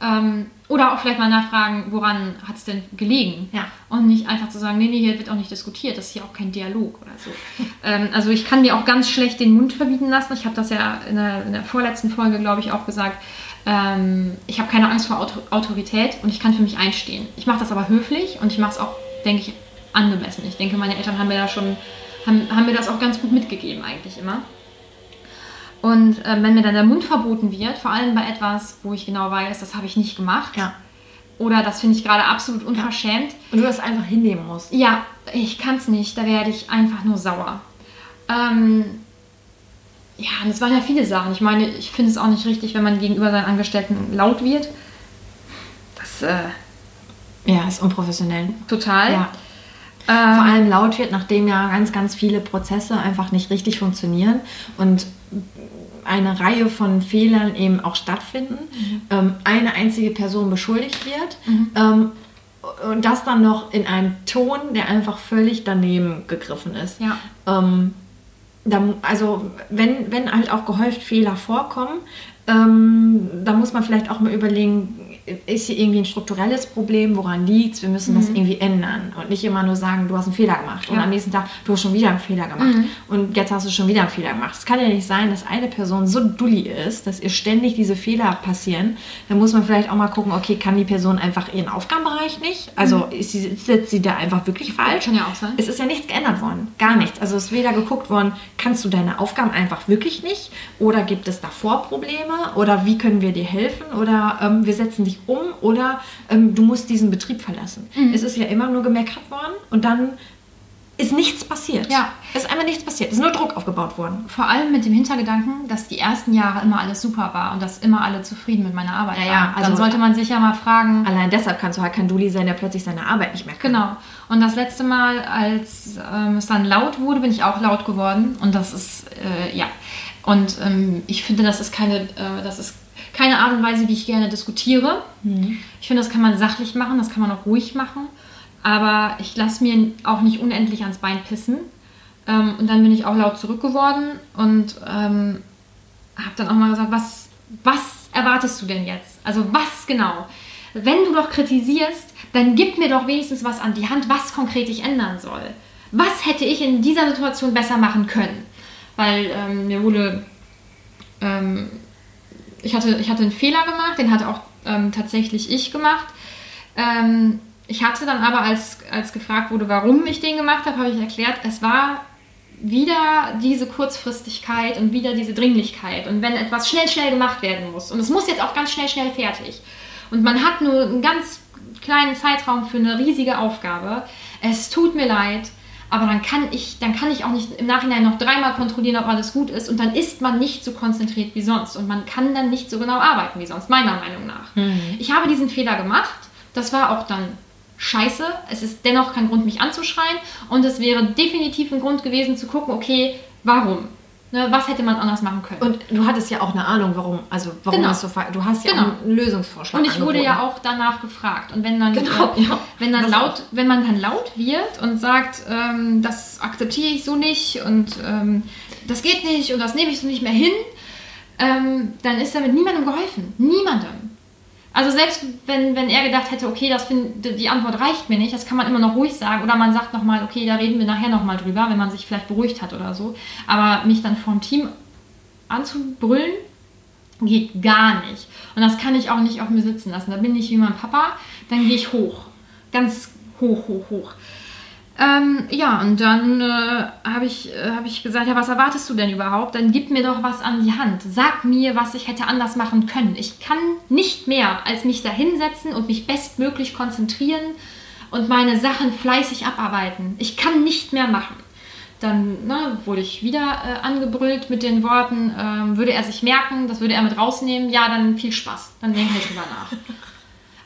Ähm, oder auch vielleicht mal nachfragen, woran hat es denn gelegen? Ja. Und nicht einfach zu sagen, nee, nee, hier wird auch nicht diskutiert, das ist hier auch kein Dialog oder so. (laughs) ähm, also ich kann mir auch ganz schlecht den Mund verbieten lassen. Ich habe das ja in der, in der vorletzten Folge, glaube ich, auch gesagt. Ähm, ich habe keine Angst vor Auto Autorität und ich kann für mich einstehen. Ich mache das aber höflich und ich mache es auch, denke ich, angemessen. Ich denke, meine Eltern haben mir da schon, haben, haben mir das auch ganz gut mitgegeben eigentlich immer. Und äh, wenn mir dann der Mund verboten wird, vor allem bei etwas, wo ich genau weiß, das habe ich nicht gemacht, Ja. oder das finde ich gerade absolut unverschämt, Und du das einfach hinnehmen musst. ja, ich kann es nicht, da werde ich einfach nur sauer. Ähm, ja, und es waren ja viele Sachen. Ich meine, ich finde es auch nicht richtig, wenn man gegenüber seinen Angestellten laut wird. Das äh, Ja, ist unprofessionell. total. Ja. Ähm, Vor allem laut wird, nachdem ja ganz, ganz viele Prozesse einfach nicht richtig funktionieren und eine Reihe von Fehlern eben auch stattfinden, ähm, eine einzige Person beschuldigt wird ähm, und das dann noch in einem Ton, der einfach völlig daneben gegriffen ist. Ja. Ähm, da, mu- also wenn, wenn halt auch gehäuft Fehler vorkommen, ähm, da muss man vielleicht auch mal überlegen, ist hier irgendwie ein strukturelles Problem, woran liegt Wir müssen das irgendwie ändern und nicht immer nur sagen, du hast einen Fehler gemacht und Mhm. Ja. am nächsten Tag, du hast schon wieder einen Fehler gemacht Mhm. und jetzt hast du schon wieder einen Fehler gemacht. Es kann ja nicht sein, dass eine Person so dulli ist, dass ihr ständig diese Fehler passieren. Da muss man vielleicht auch mal gucken, okay, kann die Person einfach ihren Aufgabenbereich nicht? Also ist sie, sitzt sie da einfach wirklich falsch? Kann ja auch sein. Es ist ja nichts geändert worden, gar nichts. Also es ist weder geguckt worden, kannst du deine Aufgaben einfach wirklich nicht oder gibt es davor Probleme oder wie können wir dir helfen oder ähm, wir setzen dich um oder ähm, du musst diesen Betrieb verlassen. Mhm. Es ist ja immer nur gemeckert worden und dann ist nichts passiert. Ja. Es ist einfach nichts passiert. Es ist nur Druck aufgebaut worden. Vor allem mit dem Hintergedanken, dass die ersten Jahre immer alles super war und dass immer alle zufrieden mit meiner Arbeit Ja, waren. ja, also- Dann sollte man sich ja mal fragen, Allein deshalb kannst du halt kein Dulli sein, der plötzlich seine Arbeit nicht mehr kann. Genau. Und das letzte Mal, als ähm, es dann laut wurde, bin ich auch laut geworden. Und das ist, äh, ja. Und ähm, ich finde, das ist keine, äh, das ist keine Art und Weise, wie ich gerne diskutiere. Ich finde, das kann man sachlich machen, das kann man auch ruhig machen. Aber ich lasse mir auch nicht unendlich ans Bein pissen. Ähm, und dann bin ich auch laut zurück geworden und ähm, habe dann auch mal gesagt, was, was erwartest du denn jetzt? Also was genau? Wenn du doch kritisierst, dann gib mir doch wenigstens was an die Hand, was konkret ich ändern soll. Was hätte ich in dieser Situation besser machen können? Weil ähm, mir wurde, ähm, ich, hatte, ich hatte einen Fehler gemacht, den hatte auch ähm, tatsächlich ich gemacht. Ähm, ich hatte dann aber, als, als gefragt wurde, warum ich den gemacht habe, habe ich erklärt, es war wieder diese Kurzfristigkeit und wieder diese Dringlichkeit. Und wenn etwas schnell, schnell gemacht werden muss, und es muss jetzt auch ganz schnell, schnell fertig, und man hat nur einen ganz kleinen Zeitraum für eine riesige Aufgabe, es tut mir leid, aber dann kann ich, dann kann ich auch nicht im Nachhinein noch dreimal kontrollieren, ob alles gut ist. Und dann ist man nicht so konzentriert wie sonst. Und man kann dann nicht so genau arbeiten wie sonst, meiner Meinung nach. Ich habe diesen Fehler gemacht, das war auch dann scheiße, es ist dennoch kein Grund, mich anzuschreien. Und es wäre definitiv ein Grund gewesen zu gucken, okay, warum? Ne, was hätte man anders machen können? Und du hattest ja auch eine Ahnung, warum, also warum Genau. so Du hast ja Genau. auch einen Lösungsvorschlag. Und ich wurde angeboten. ja auch danach gefragt. Und wenn dann, Genau, äh, ja. wenn dann Das laut, wenn man dann laut wird und sagt, ähm, das akzeptiere ich so nicht und ähm, das geht nicht und das nehme ich so nicht mehr hin, ähm, dann ist damit niemandem geholfen. Niemandem. Also selbst wenn, wenn er gedacht hätte, okay, das find, die Antwort reicht mir nicht, das kann man immer noch ruhig sagen. Oder man sagt nochmal, okay, da reden wir nachher nochmal drüber, wenn man sich vielleicht beruhigt hat oder so. Aber mich dann vom Team anzubrüllen, geht gar nicht. Und das kann ich auch nicht auf mir sitzen lassen. Da bin ich wie mein Papa, dann gehe ich hoch. Ganz hoch, hoch, hoch. Ähm, ja, und dann äh, habe ich, äh, hab ich gesagt, ja, was erwartest du denn überhaupt? Dann gib mir doch was an die Hand. Sag mir, was ich hätte anders machen können. Ich kann nicht mehr, als mich da hinsetzen und mich bestmöglich konzentrieren und meine Sachen fleißig abarbeiten. Ich kann nicht mehr machen. Dann ne, wurde ich wieder äh, angebrüllt mit den Worten, ähm, würde er sich merken, das würde er mit rausnehmen, ja, dann viel Spaß. Dann denke ich drüber nach.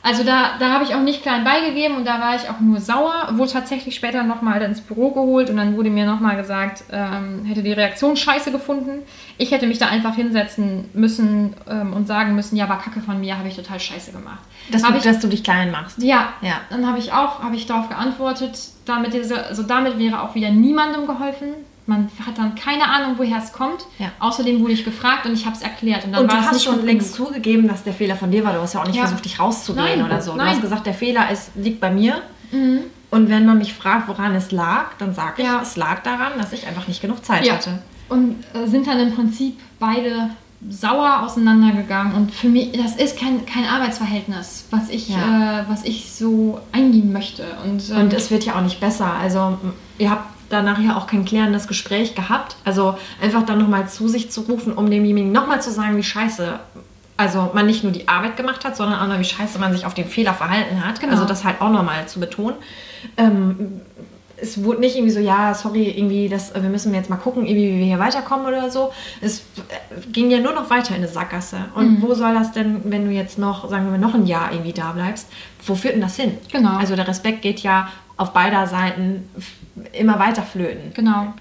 Also da, da habe ich auch nicht klein beigegeben und da war ich auch nur sauer. Wurde tatsächlich später nochmal ins Büro geholt und dann wurde mir nochmal gesagt, ähm, hätte die Reaktion scheiße gefunden. Ich hätte mich da einfach hinsetzen müssen ähm, und sagen müssen, ja, war Kacke von mir, habe ich total scheiße gemacht. Dass, du, ich, dass du dich klein machst. Ja, ja. dann habe ich auch, habe ich darauf geantwortet, damit, diese, also damit wäre auch wieder niemandem geholfen. Man hat dann keine Ahnung, woher es kommt. Ja. Außerdem wurde ich gefragt und ich habe es erklärt. Und, dann und war du hast schon längst zugegeben, dass der Fehler von dir war. Du hast ja auch nicht ja. versucht, dich rauszugehen nein, oder so. Du nein. hast gesagt, der Fehler ist, liegt bei mir. Mhm. Und wenn man mich fragt, woran es lag, dann sage ich, ja. es lag daran, dass ich einfach nicht genug Zeit hatte. Und äh, sind dann im Prinzip beide sauer auseinandergegangen und für mich, das ist kein, kein Arbeitsverhältnis, was ich, ja. äh, was ich so eingehen möchte. Und, ähm, und es wird ja auch nicht besser. Also ihr habt danach ja auch kein klärendes Gespräch gehabt. Also einfach dann nochmal zu sich zu rufen, um demjenigen nochmal zu sagen, wie scheiße also man nicht nur die Arbeit gemacht hat, sondern auch noch, wie scheiße man sich auf den Fehler verhalten hat. Genau. Also das halt auch nochmal zu betonen. Ähm, es wurde nicht irgendwie so, ja, sorry, irgendwie, das, wir müssen jetzt mal gucken, irgendwie, wie wir hier weiterkommen oder so. Es ging ja nur noch weiter in eine Sackgasse. Und mhm. wo soll das denn, wenn du jetzt noch, sagen wir mal, noch ein Jahr irgendwie da bleibst, wo führt denn das hin? Genau. Also der Respekt geht ja auf beider Seiten immer weiter flöten. Genau.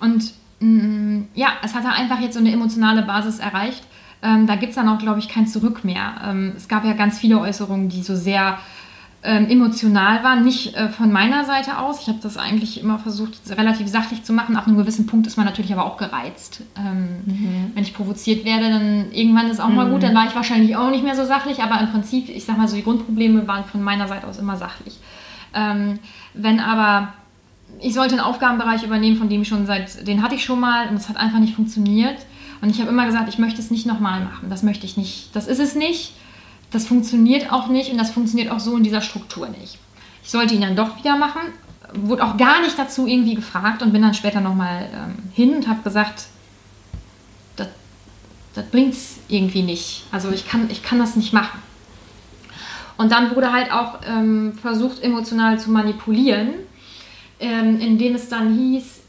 Und mm, ja, es hat einfach jetzt so eine emotionale Basis erreicht. Ähm, da gibt es dann auch, glaube ich, kein Zurück mehr. Ähm, es gab ja ganz viele Äußerungen, die so sehr ähm, emotional waren, nicht äh, von meiner Seite aus. Ich habe das eigentlich immer versucht, relativ sachlich zu machen. Ab einem gewissen Punkt ist man natürlich aber auch gereizt. Ähm, mhm. Wenn ich provoziert werde, dann irgendwann ist auch mhm. mal gut. Dann war ich wahrscheinlich auch nicht mehr so sachlich. Aber im Prinzip, ich sag mal so, die Grundprobleme waren von meiner Seite aus immer sachlich. Ähm, wenn aber ich sollte einen Aufgabenbereich übernehmen, von dem ich schon seit, den hatte ich schon mal und es hat einfach nicht funktioniert. Und ich habe immer gesagt, ich möchte es nicht nochmal machen. Das möchte ich nicht. Das ist es nicht. Das funktioniert auch nicht und das funktioniert auch so in dieser Struktur nicht. Ich sollte ihn dann doch wieder machen. Wurde auch gar nicht dazu irgendwie gefragt und bin dann später nochmal ähm, hin und habe gesagt, das, bringt es irgendwie nicht. Also ich kann, ich kann das nicht machen. Und dann wurde halt auch ähm, versucht, emotional zu manipulieren ähm, in dem es dann hieß,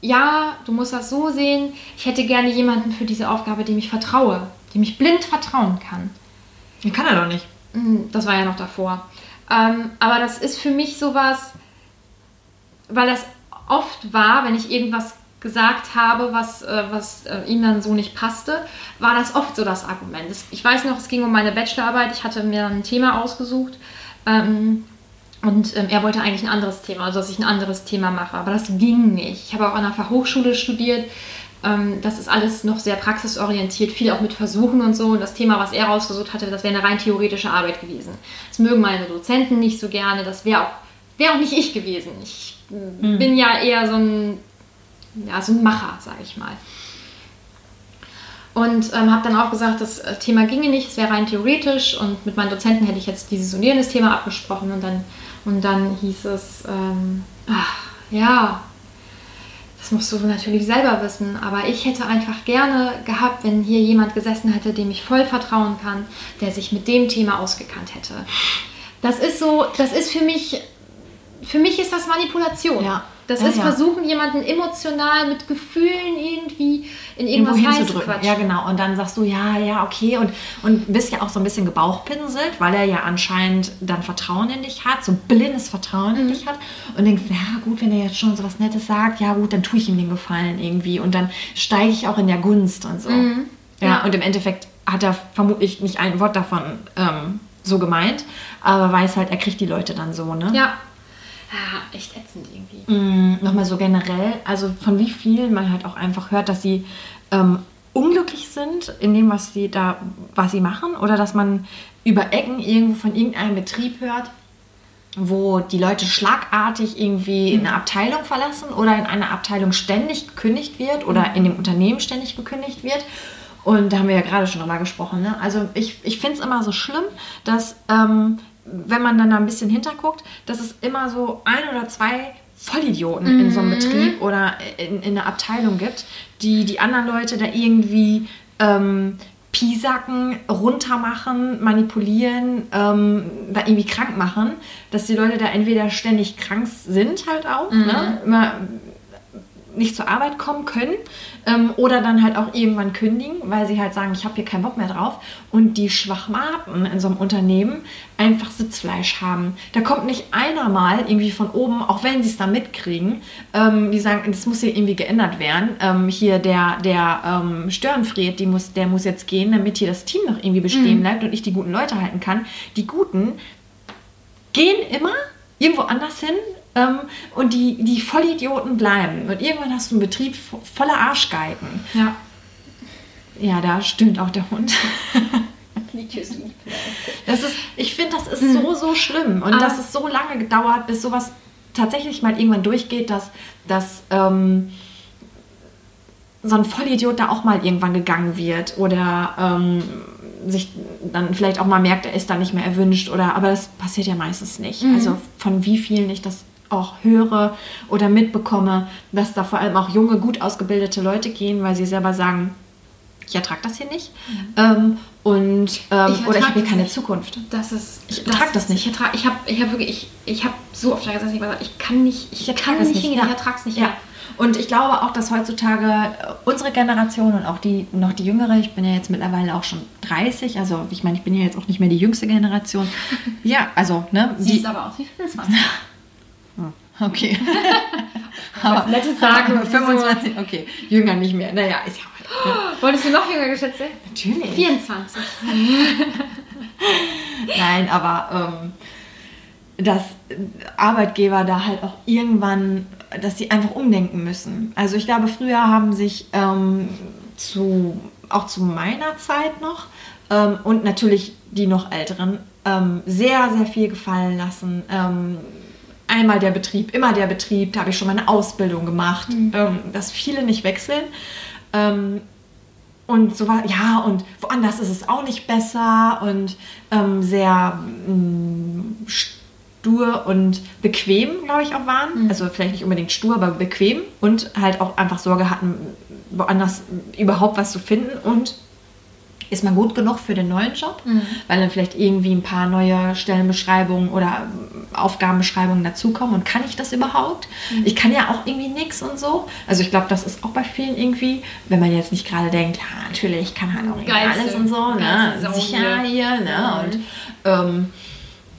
ja, du musst das so sehen, ich hätte gerne jemanden für diese Aufgabe, dem ich vertraue, dem ich blind vertrauen kann. Den kann er doch nicht. Hm, das war ja noch davor. Ähm, aber das ist für mich sowas, weil das oft war, wenn ich irgendwas gesagt habe, was, äh, was äh, ihm dann so nicht passte, war das oft so das Argument. ich weiß noch, es ging um meine Bachelorarbeit, ich hatte mir ein Thema ausgesucht. Ähm, und ähm, er wollte eigentlich ein anderes Thema, also dass ich ein anderes Thema mache. Aber das ging nicht. Ich habe auch an einer Fachhochschule studiert. Ähm, das ist alles noch sehr praxisorientiert, viel auch mit Versuchen und so. Und das Thema, was er rausgesucht hatte, das wäre eine rein theoretische Arbeit gewesen. Das mögen meine Dozenten nicht so gerne. Das wäre auch, wär auch nicht ich gewesen. Ich mhm. bin ja eher so ein, ja, so ein Macher, sage ich mal. Und ähm, habe dann auch gesagt, das äh, Thema ginge nicht, es wäre rein theoretisch. Und mit meinen Dozenten hätte ich jetzt dieses und jenes Thema abgesprochen. Und dann und dann hieß es, ähm, ach, ja, das musst du natürlich selber wissen, aber ich hätte einfach gerne gehabt, wenn hier jemand gesessen hätte, dem ich voll vertrauen kann, der sich mit dem Thema ausgekannt hätte. Das ist so, das ist für mich, für mich ist das Manipulation. Ja. Das ja, ist ja. versuchen, jemanden emotional mit Gefühlen irgendwie in irgendwas reinzuquatschen. Ja, genau. Und dann sagst du, ja, ja, okay. Und, und bist ja auch so ein bisschen gebauchpinselt, weil er ja anscheinend dann Vertrauen in dich hat, so blindes Vertrauen mhm. in dich hat. Und denkst, ja gut, wenn er jetzt schon so was Nettes sagt, ja gut, dann tue ich ihm den Gefallen irgendwie. Und dann steige ich auch in der Gunst und so. Mhm. Ja, ja, und im Endeffekt hat er vermutlich nicht ein Wort davon ähm, so gemeint, aber weiß halt, er kriegt die Leute dann so, ne? Ja, ja, echt ätzend irgendwie. Mm, Nochmal so generell, also von wie vielen man halt auch einfach hört, dass sie ähm, unglücklich sind in dem, was sie da, was sie machen, oder dass man über Ecken irgendwo von irgendeinem Betrieb hört, wo die Leute schlagartig irgendwie eine Abteilung verlassen oder in einer Abteilung ständig gekündigt wird oder in dem Unternehmen ständig gekündigt wird. Und da haben wir ja gerade schon drüber gesprochen. Ne? Also ich, ich finde es immer so schlimm, dass ähm, wenn man dann da ein bisschen hinterguckt, dass es immer so ein oder zwei Vollidioten mhm. in so einem Betrieb oder in, in einer Abteilung gibt, die die anderen Leute da irgendwie ähm, piesacken, runtermachen, manipulieren, ähm, da irgendwie krank machen, dass die Leute da entweder ständig krank sind halt auch, mhm. ne? immer nicht zur Arbeit kommen können ähm, oder dann halt auch irgendwann kündigen, weil sie halt sagen, ich habe hier keinen Bock mehr drauf und die Schwachmaten in so einem Unternehmen einfach Sitzfleisch haben. Da kommt nicht einer mal irgendwie von oben, auch wenn sie es da mitkriegen, ähm, die sagen, das muss hier irgendwie geändert werden. Ähm, hier der, der ähm, Störenfried, die muss, der muss jetzt gehen, damit hier das Team noch irgendwie bestehen mhm. bleibt und ich die guten Leute halten kann. Die Guten gehen immer irgendwo anders hin, ähm, und die, die Vollidioten bleiben. Und irgendwann hast du einen Betrieb voller Arschgeigen. Ja. Ja, da stimmt auch der Hund. (laughs) das ist, ich finde, das ist so, so schlimm. Und Aber dass es so lange gedauert, bis sowas tatsächlich mal irgendwann durchgeht, dass, dass ähm, so ein Vollidiot da auch mal irgendwann gegangen wird oder ähm, sich dann vielleicht auch mal merkt, er ist da nicht mehr erwünscht oder aber das passiert ja meistens nicht. Mhm. Also von wie vielen ich das auch höre oder mitbekomme, dass da vor allem auch junge, gut ausgebildete Leute gehen, weil sie selber sagen, ich ertrage das hier nicht. Mhm. Ähm, und, ähm, ich oder ich habe hier keine nicht. Zukunft. Das ist, ich ertrage das, das, nicht. Ich, ertrag, ich habe ich hab wirklich, ich, ich habe so oft gesagt, ich kann nicht, ich, ich kann nicht hingehen, ja. ich ertrage es nicht. Ja. Und ich glaube auch, dass heutzutage unsere Generation und auch die noch die jüngere, ich bin ja jetzt mittlerweile auch schon 30, also ich meine, ich bin ja jetzt auch nicht mehr die jüngste Generation. (laughs) Ja, also, ne? Sie ist aber auch wie 25. (laughs) Okay. (laughs) aber nettes sagen. (laughs) 25, so. okay. Jünger nicht mehr. Naja, ist ja ne? Wolltest du noch jünger geschätzt sein? Natürlich. 24. (laughs) Nein, aber ähm, dass Arbeitgeber da halt auch irgendwann, dass sie einfach umdenken müssen. Also ich glaube, früher haben sich ähm, zu, auch zu meiner Zeit noch ähm, und natürlich die noch älteren ähm, sehr, sehr viel gefallen lassen ähm, einmal der Betrieb, immer der Betrieb, da habe ich schon meine Ausbildung gemacht, mhm. ähm, dass viele nicht wechseln. Ähm, und so war, ja, und woanders ist es auch nicht besser und ähm, sehr mm, stur und bequem, glaube ich, auch waren. Mhm. Also vielleicht nicht unbedingt stur, aber bequem und halt auch einfach Sorge hatten, woanders überhaupt was zu finden und ist man gut genug für den neuen Job, mhm. weil dann vielleicht irgendwie ein paar neue Stellenbeschreibungen oder Aufgabenbeschreibungen dazukommen und kann ich das überhaupt? Mhm. Ich kann ja auch irgendwie nichts und so. Also ich glaube, das ist auch bei vielen irgendwie, wenn man jetzt nicht gerade denkt, ja, natürlich, ich kann halt auch alles und so, ne? sicher hier, ne? Und ähm,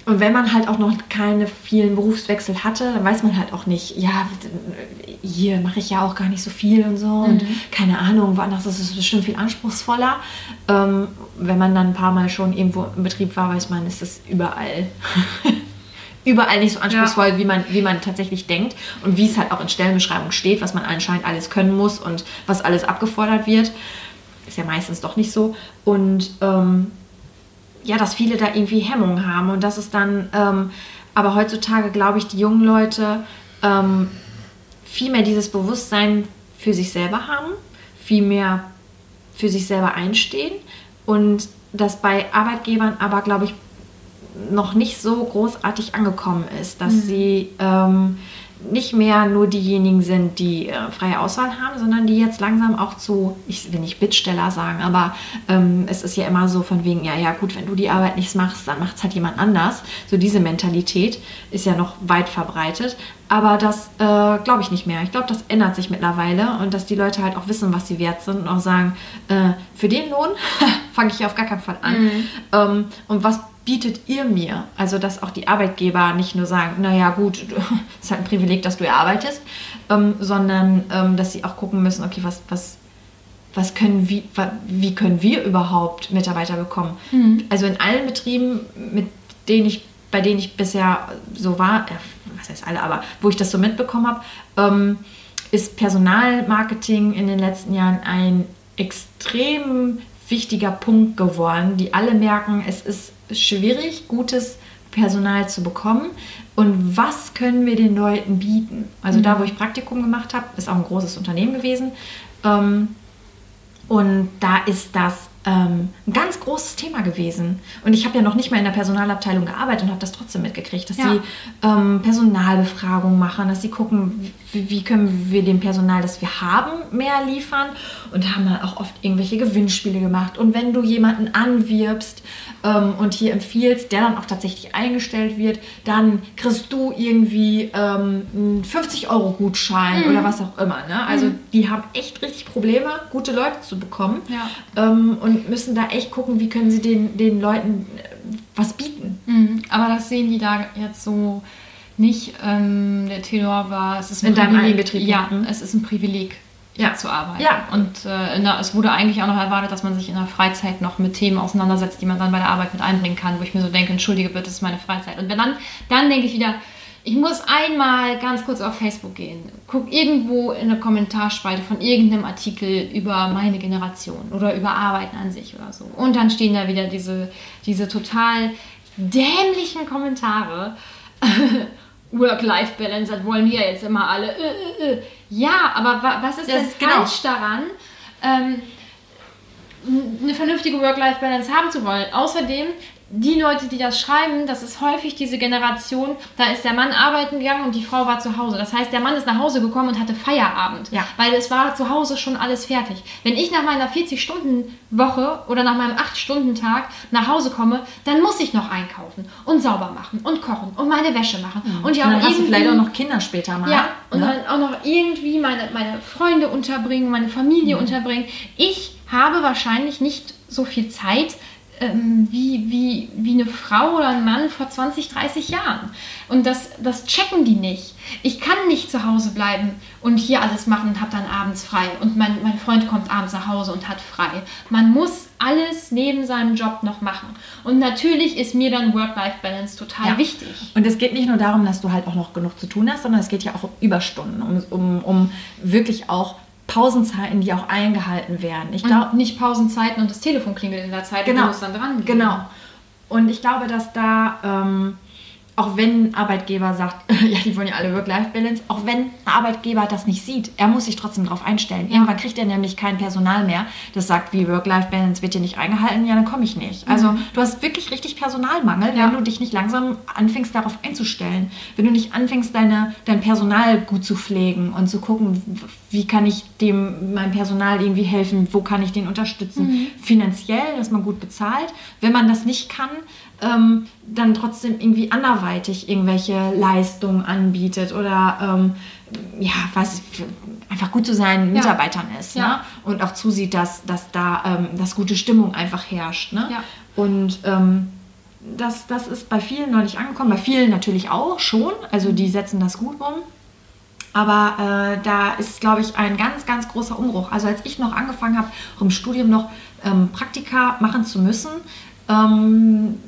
und wenn man halt auch noch keine vielen Berufswechsel hatte, dann weiß man halt auch nicht, ja, hier mache ich ja auch gar nicht so viel und so mhm. und keine Ahnung, woanders ist es bestimmt viel anspruchsvoller. Ähm, wenn man dann ein paar Mal schon irgendwo im Betrieb war, weiß man, ist es überall. (laughs) überall nicht so anspruchsvoll, ja. wie, man, wie man tatsächlich denkt und wie es halt auch in Stellenbeschreibung steht, was man anscheinend alles können muss und was alles abgefordert wird. Ist ja meistens doch nicht so. Und ähm, ja, dass viele da irgendwie Hemmungen haben und dass es dann, ähm, aber heutzutage glaube ich, die jungen Leute ähm, viel mehr dieses Bewusstsein für sich selber haben, viel mehr für sich selber einstehen und das bei Arbeitgebern aber, glaube ich, noch nicht so großartig angekommen ist, dass mhm. sie ähm, nicht mehr nur diejenigen sind, die äh, freie Auswahl haben, sondern die jetzt langsam auch zu, ich will nicht Bittsteller sagen, aber ähm, es ist ja immer so von wegen, ja, ja, gut, wenn du die Arbeit nicht machst, dann macht es halt jemand anders. So diese Mentalität ist ja noch weit verbreitet. Aber das äh, glaube ich nicht mehr. Ich glaube, das ändert sich mittlerweile und dass die Leute halt auch wissen, was sie wert sind und auch sagen, äh, für den Lohn (laughs) fange ich hier auf gar keinen Fall an. Mhm. Ähm, und was bietet ihr mir? Also, dass auch die Arbeitgeber nicht nur sagen, naja, gut, (laughs) es ist halt ein Privileg, dass du hier arbeitest, ähm, sondern ähm, dass sie auch gucken müssen, okay, was, was, was können wir, wie können wir überhaupt Mitarbeiter bekommen? Mhm. Also in allen Betrieben, mit denen ich, bei denen ich bisher so war, äh, was heißt alle, aber wo ich das so mitbekommen habe, ähm, ist Personalmarketing in den letzten Jahren ein extrem wichtiger Punkt geworden, die alle merken, es ist schwierig, gutes Personal zu bekommen. Und was können wir den Leuten bieten? Also mhm. da, wo ich Praktikum gemacht habe, ist auch ein großes Unternehmen gewesen. Ähm, und da ist das ähm, ein ganz großes Thema gewesen. Und ich habe ja noch nicht mal in der Personalabteilung gearbeitet und habe das trotzdem mitgekriegt, dass ja. sie ähm, Personalbefragungen machen, dass sie gucken, wie, wie, können wir dem Personal, das wir haben, mehr liefern und haben dann auch oft irgendwelche Gewinnspiele gemacht. Und wenn du jemanden anwirbst ähm, und hier empfiehlst, der dann auch tatsächlich eingestellt wird, dann kriegst du irgendwie ähm, einen 50-Euro-Gutschein mhm. oder was auch immer. Ne? Also mhm. die haben echt richtig Probleme, gute Leute zu bekommen. Ja. Ähm, und müssen da echt gucken, wie können sie den, den Leuten äh, was bieten. Mhm. Aber das sehen die da jetzt so nicht. Ähm, der Tenor war, es ist ein In Privileg. Ja, mhm. es ist ein Privileg. Ja. zu arbeiten. Ja. Und äh, der, es wurde eigentlich auch noch erwartet, dass man sich in der Freizeit noch mit Themen auseinandersetzt, die man dann bei der Arbeit mit einbringen kann, wo ich mir so denke, entschuldige bitte, das ist meine Freizeit. Und wenn dann, dann denke ich wieder, ich muss einmal ganz kurz auf Facebook gehen, guck irgendwo in eine Kommentarspalte von irgendeinem Artikel über meine Generation oder über Arbeiten an sich oder so. Und dann stehen da wieder diese, diese total dämlichen Kommentare. (laughs) Work-Life-Balance, das wollen wir jetzt immer alle. Äh, äh, äh. Ja, aber wa was ist das denn genau. falsch daran, ähm, eine vernünftige Work-Life-Balance haben zu wollen? Außerdem die Leute, die das schreiben, das ist häufig diese Generation, da ist der Mann arbeiten gegangen und die Frau war zu Hause. Das heißt, der Mann ist nach Hause gekommen und hatte Feierabend, ja. weil es war zu Hause schon alles fertig. Wenn ich nach meiner 40-Stunden-Woche oder nach meinem 8-Stunden-Tag nach Hause komme, dann muss ich noch einkaufen und sauber machen und kochen und meine Wäsche machen. Mhm. Und ja und dann hast du vielleicht auch noch Kinder später mal. Ja, und ne? dann auch noch irgendwie meine, meine Freunde unterbringen, meine Familie mhm. unterbringen. Ich habe wahrscheinlich nicht so viel Zeit, ähm, wie, wie, wie eine Frau oder ein Mann vor 20, 30 Jahren. Und das, das checken die nicht. Ich kann nicht zu Hause bleiben und hier alles machen und habe dann abends frei. Und mein, mein Freund kommt abends nach Hause und hat frei. Man muss alles neben seinem Job noch machen. Und natürlich ist mir dann Work-Life-Balance total ja. wichtig. Und es geht nicht nur darum, dass du halt auch noch genug zu tun hast, sondern es geht ja auch um Überstunden, um, um, um wirklich auch Pausenzeiten, die auch eingehalten werden. Ich glaube nicht Pausenzeiten und das Telefon klingelt in der Zeit, genau, du musst dann dran. Gehen. Genau. Und ich glaube, dass da ähm, auch wenn ein Arbeitgeber sagt, (laughs) ja, die wollen ja alle Work-Life-Balance, auch wenn ein Arbeitgeber das nicht sieht, er muss sich trotzdem darauf einstellen. Ja. Irgendwann kriegt er nämlich kein Personal mehr, das sagt, wie Work-Life-Balance wird hier nicht eingehalten, ja, dann komme ich nicht. Also mhm. du hast wirklich richtig Personalmangel, ja. wenn du dich nicht langsam anfängst, darauf einzustellen. Wenn du nicht anfängst, deine, dein Personal gut zu pflegen und zu gucken, wie kann ich dem meinem Personal irgendwie helfen, wo kann ich den unterstützen. Mhm. Finanziell, dass man gut bezahlt. Wenn man das nicht kann, ähm, dann trotzdem irgendwie anderweitig irgendwelche Leistungen anbietet oder ähm, ja, was einfach gut zu seinen ja. Mitarbeitern ist ja. ne? und auch zusieht, dass, dass da ähm, dass gute Stimmung einfach herrscht. Ne? Ja. Und ähm, das, das ist bei vielen noch nicht angekommen, bei vielen natürlich auch schon, also die setzen das gut um. Aber äh, da ist, glaube ich, ein ganz, ganz großer Umbruch. Also als ich noch angefangen habe, auch im Studium noch ähm, Praktika machen zu müssen, ähm,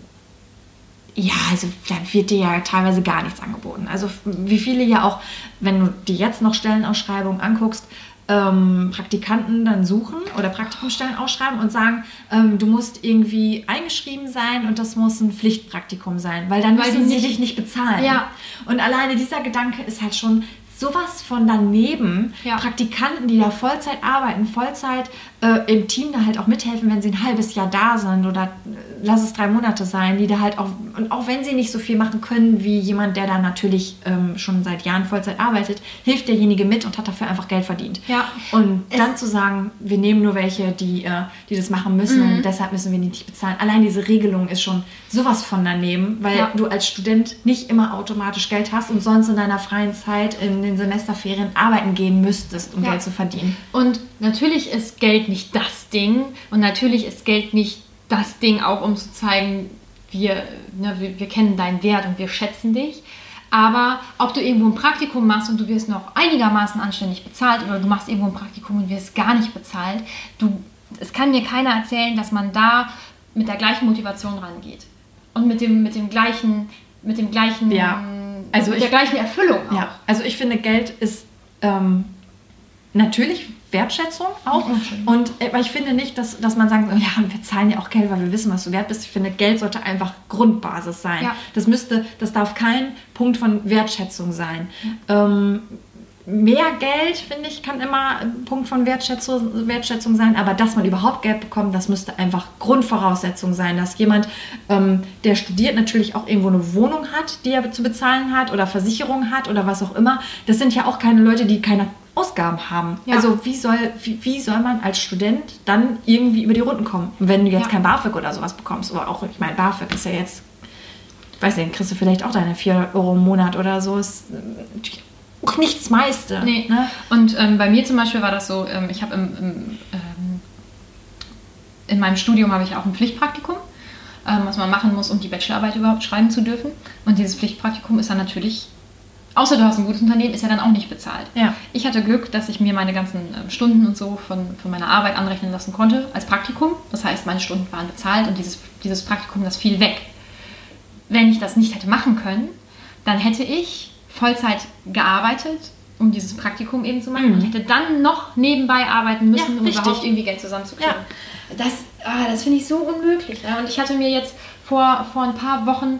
ja, also da wird dir ja teilweise gar nichts angeboten. Also wie viele ja auch, wenn du dir jetzt noch Stellenausschreibungen anguckst, ähm, Praktikanten dann suchen oder Praktikumsstellen ausschreiben und sagen, ähm, du musst irgendwie eingeschrieben sein und das muss ein Pflichtpraktikum sein, weil dann weil müssen sie dich nicht bezahlen. Ja. Und alleine dieser Gedanke ist halt schon sowas von daneben. Ja. Praktikanten, die da Vollzeit arbeiten, Vollzeit äh, im Team da halt auch mithelfen, wenn sie ein halbes Jahr da sind oder äh, lass es drei Monate sein, die da halt auch, und auch wenn sie nicht so viel machen können wie jemand, der da natürlich ähm, schon seit Jahren Vollzeit arbeitet, hilft derjenige mit und hat dafür einfach Geld verdient. Ja. Und es dann zu sagen, wir nehmen nur welche, die, äh, die das machen müssen mhm. und deshalb müssen wir die nicht bezahlen. Allein diese Regelung ist schon sowas von daneben, weil ja. du als Student nicht immer automatisch Geld hast und sonst in deiner freien Zeit in den Semesterferien arbeiten gehen müsstest, um ja. Geld zu verdienen. Und natürlich ist Geld nicht das Ding und natürlich ist Geld nicht das Ding auch, um zu zeigen, wir, ne, wir, wir kennen deinen Wert und wir schätzen dich. Aber ob du irgendwo ein Praktikum machst und du wirst noch einigermaßen anständig bezahlt oder du machst irgendwo ein Praktikum und wirst gar nicht bezahlt, du, es kann mir keiner erzählen, dass man da mit der gleichen Motivation rangeht und mit dem, mit dem gleichen, mit dem gleichen, ja. also mit ich, der gleichen Erfüllung. Auch. Ja, also ich finde, Geld ist ähm, natürlich Wertschätzung auch. Oh, schön. und äh, aber ich finde nicht, dass, dass man sagt, ja, wir zahlen ja auch Geld, weil wir wissen, was du wert bist. Ich finde, Geld sollte einfach Grundbasis sein. Ja. Das müsste, das darf kein Punkt von Wertschätzung sein. Ähm, mehr Geld, finde ich, kann immer ein Punkt von Wertschätzung, Wertschätzung sein, aber dass man überhaupt Geld bekommt, das müsste einfach Grundvoraussetzung sein, dass jemand, ähm, der studiert, natürlich auch irgendwo eine Wohnung hat, die er zu bezahlen hat oder Versicherung hat oder was auch immer. Das sind ja auch keine Leute, die keine Ausgaben haben. Ja. Also wie soll, wie, wie soll man als Student dann irgendwie über die Runden kommen, wenn du jetzt Ja. kein BAföG oder sowas bekommst? Oder auch, ich meine, BAföG ist ja jetzt, ich weiß nicht, kriegst du vielleicht auch deine 400 Euro im Monat oder so. Ist äh, natürlich auch nicht das meiste. Nee. Ne? Und ähm, bei mir zum Beispiel war das so, ähm, ich habe im, im, ähm, in meinem Studium habe ich auch ein Pflichtpraktikum, ähm, was man machen muss, um die Bachelorarbeit überhaupt schreiben zu dürfen. Und dieses Pflichtpraktikum ist dann natürlich, außer du hast ein gutes Unternehmen, ist ja dann auch nicht bezahlt. Ja. Ich hatte Glück, dass ich mir meine ganzen ähm, Stunden und so von, von meiner Arbeit anrechnen lassen konnte als Praktikum. Das heißt, meine Stunden waren bezahlt und dieses, dieses Praktikum, das fiel weg. Wenn ich das nicht hätte machen können, dann hätte ich Vollzeit gearbeitet, um dieses Praktikum eben zu machen Mhm. und hätte dann noch nebenbei arbeiten müssen, Ja, um richtig. überhaupt irgendwie Geld zusammenzukriegen. Das, ah, das finde ich so unmöglich. Ne? Und ich hatte mir jetzt vor, vor ein paar Wochen,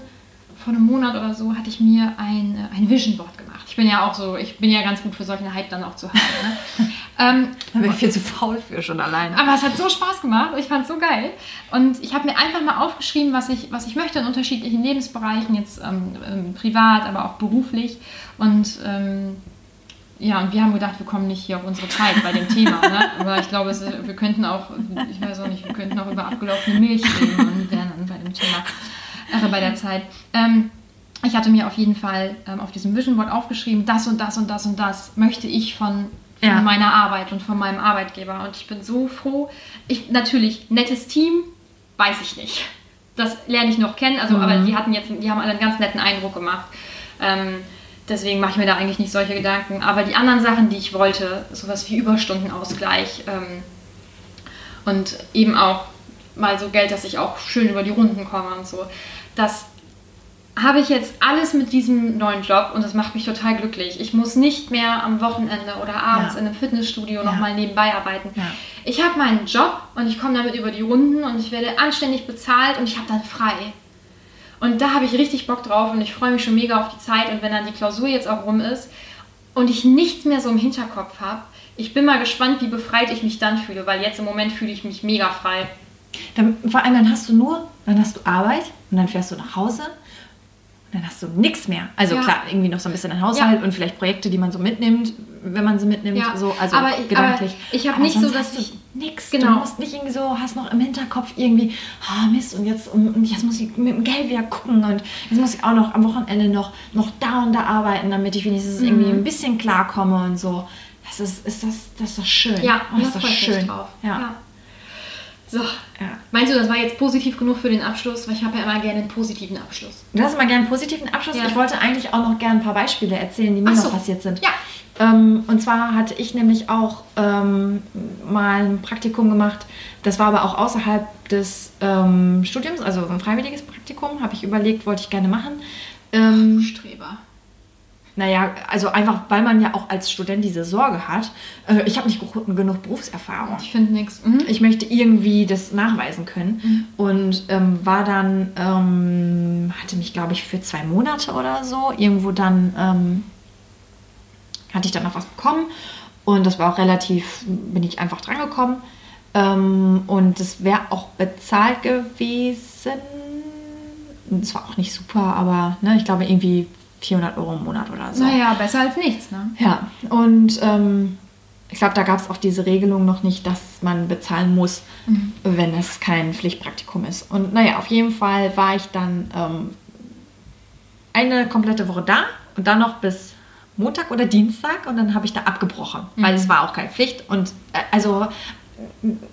vor einem Monat oder so, hatte ich mir ein, äh, ein Vision Board gemacht. Ich bin ja auch so, ich bin ja ganz gut für solchen Hype dann auch zu haben. Ne? (laughs) ähm, Da bin ich viel zu faul für schon alleine. aber es hat so Spaß gemacht, ich fand es so geil. Und ich habe mir einfach mal aufgeschrieben, was ich, was ich möchte in unterschiedlichen Lebensbereichen, jetzt ähm, ähm, privat, aber auch beruflich. Und ähm, ja, und wir haben gedacht, wir kommen nicht hier auf unsere Zeit bei dem Thema. Ne? (laughs) Aber ich glaube, es, wir könnten auch, ich weiß auch nicht, wir könnten auch über abgelaufene Milch reden und wären dann bei dem Thema, äh, bei der Zeit. Ähm, ich hatte mir auf jeden Fall ähm, auf diesem Vision Board aufgeschrieben, das und das und das und das möchte ich von, von Ja. meiner Arbeit und von meinem Arbeitgeber. Und ich bin so froh. Ich, natürlich, nettes Team, weiß ich nicht. Das lerne ich noch kennen, also, aber die hatten jetzt, die haben alle einen ganz netten Eindruck gemacht. Ähm, deswegen mache ich mir da eigentlich nicht solche Gedanken. Aber die anderen Sachen, die ich wollte, sowas wie Überstundenausgleich ähm, und eben auch mal so Geld, dass ich auch schön über die Runden komme und so, das habe ich jetzt alles mit diesem neuen Job und das macht mich total glücklich. Ich muss nicht mehr am Wochenende oder abends Ja. in einem Fitnessstudio Ja. nochmal nebenbei arbeiten. Ja. Ich habe meinen Job und ich komme damit über die Runden und ich werde anständig bezahlt und ich habe dann frei. Und da habe ich richtig Bock drauf und ich freue mich schon mega auf die Zeit und wenn dann die Klausur jetzt auch rum ist und ich nichts mehr so im Hinterkopf habe, ich bin mal gespannt, wie befreit ich mich dann fühle, weil jetzt im Moment fühle ich mich mega frei. Dann, vor allem dann hast du nur, dann hast du Arbeit und dann fährst du nach Hause und dann hast du nichts mehr. Also Ja. klar, irgendwie noch so ein bisschen ein Haushalt und vielleicht Projekte, die man so mitnimmt, wenn man sie mitnimmt, Ja. so, also Aber ich- gedanklich. aber ich hab Aber nicht so, dass ich- Nix. Genau. Du musst nicht irgendwie so, hast noch im Hinterkopf irgendwie, ah Mist, und jetzt, und jetzt muss ich mit dem Geld wieder gucken und jetzt muss ich auch noch am Wochenende noch, noch da und da arbeiten, damit ich wenigstens irgendwie Mhm. ein bisschen klarkomme und so. Das ist, ist das, das ist doch schön. Ja, oh, das ist doch schön. drauf. Ja. So, Ja. meinst du, das war jetzt positiv genug für den Abschluss? Weil ich habe ja immer gerne einen positiven Abschluss. Du hast mal gerne einen positiven Abschluss. Ja. Ich wollte eigentlich auch noch gerne ein paar Beispiele erzählen, die mir Ach noch so. passiert sind. Ja. Ähm, und zwar hatte ich nämlich auch ähm, mal ein Praktikum gemacht. Das war aber auch außerhalb des ähm, Studiums, also ein freiwilliges Praktikum. Habe ich überlegt, wollte ich gerne machen. Ähm, Streber. Naja, also einfach, weil man ja auch als Student diese Sorge hat. Äh, ich habe nicht genug Berufserfahrung Ich finde nichts. Mhm. ich möchte irgendwie das nachweisen können und ähm, war dann, ähm, hatte mich glaube ich für zwei Monate oder so, irgendwo dann, ähm, hatte ich dann noch was bekommen und das war auch relativ, bin ich einfach drangekommen ähm, und das wäre auch bezahlt gewesen. Das war auch nicht super, aber ne, ich glaube irgendwie 400 Euro im Monat oder so. Naja, besser als nichts, ne? Ja, und ähm, ich glaube, da gab es auch diese Regelung noch nicht, dass man bezahlen muss, Mhm. wenn es kein Pflichtpraktikum ist. Und naja, auf jeden Fall war ich dann ähm, eine komplette Woche da und dann noch bis Montag oder Dienstag und dann habe ich da abgebrochen, weil es war auch keine Pflicht. Und äh, also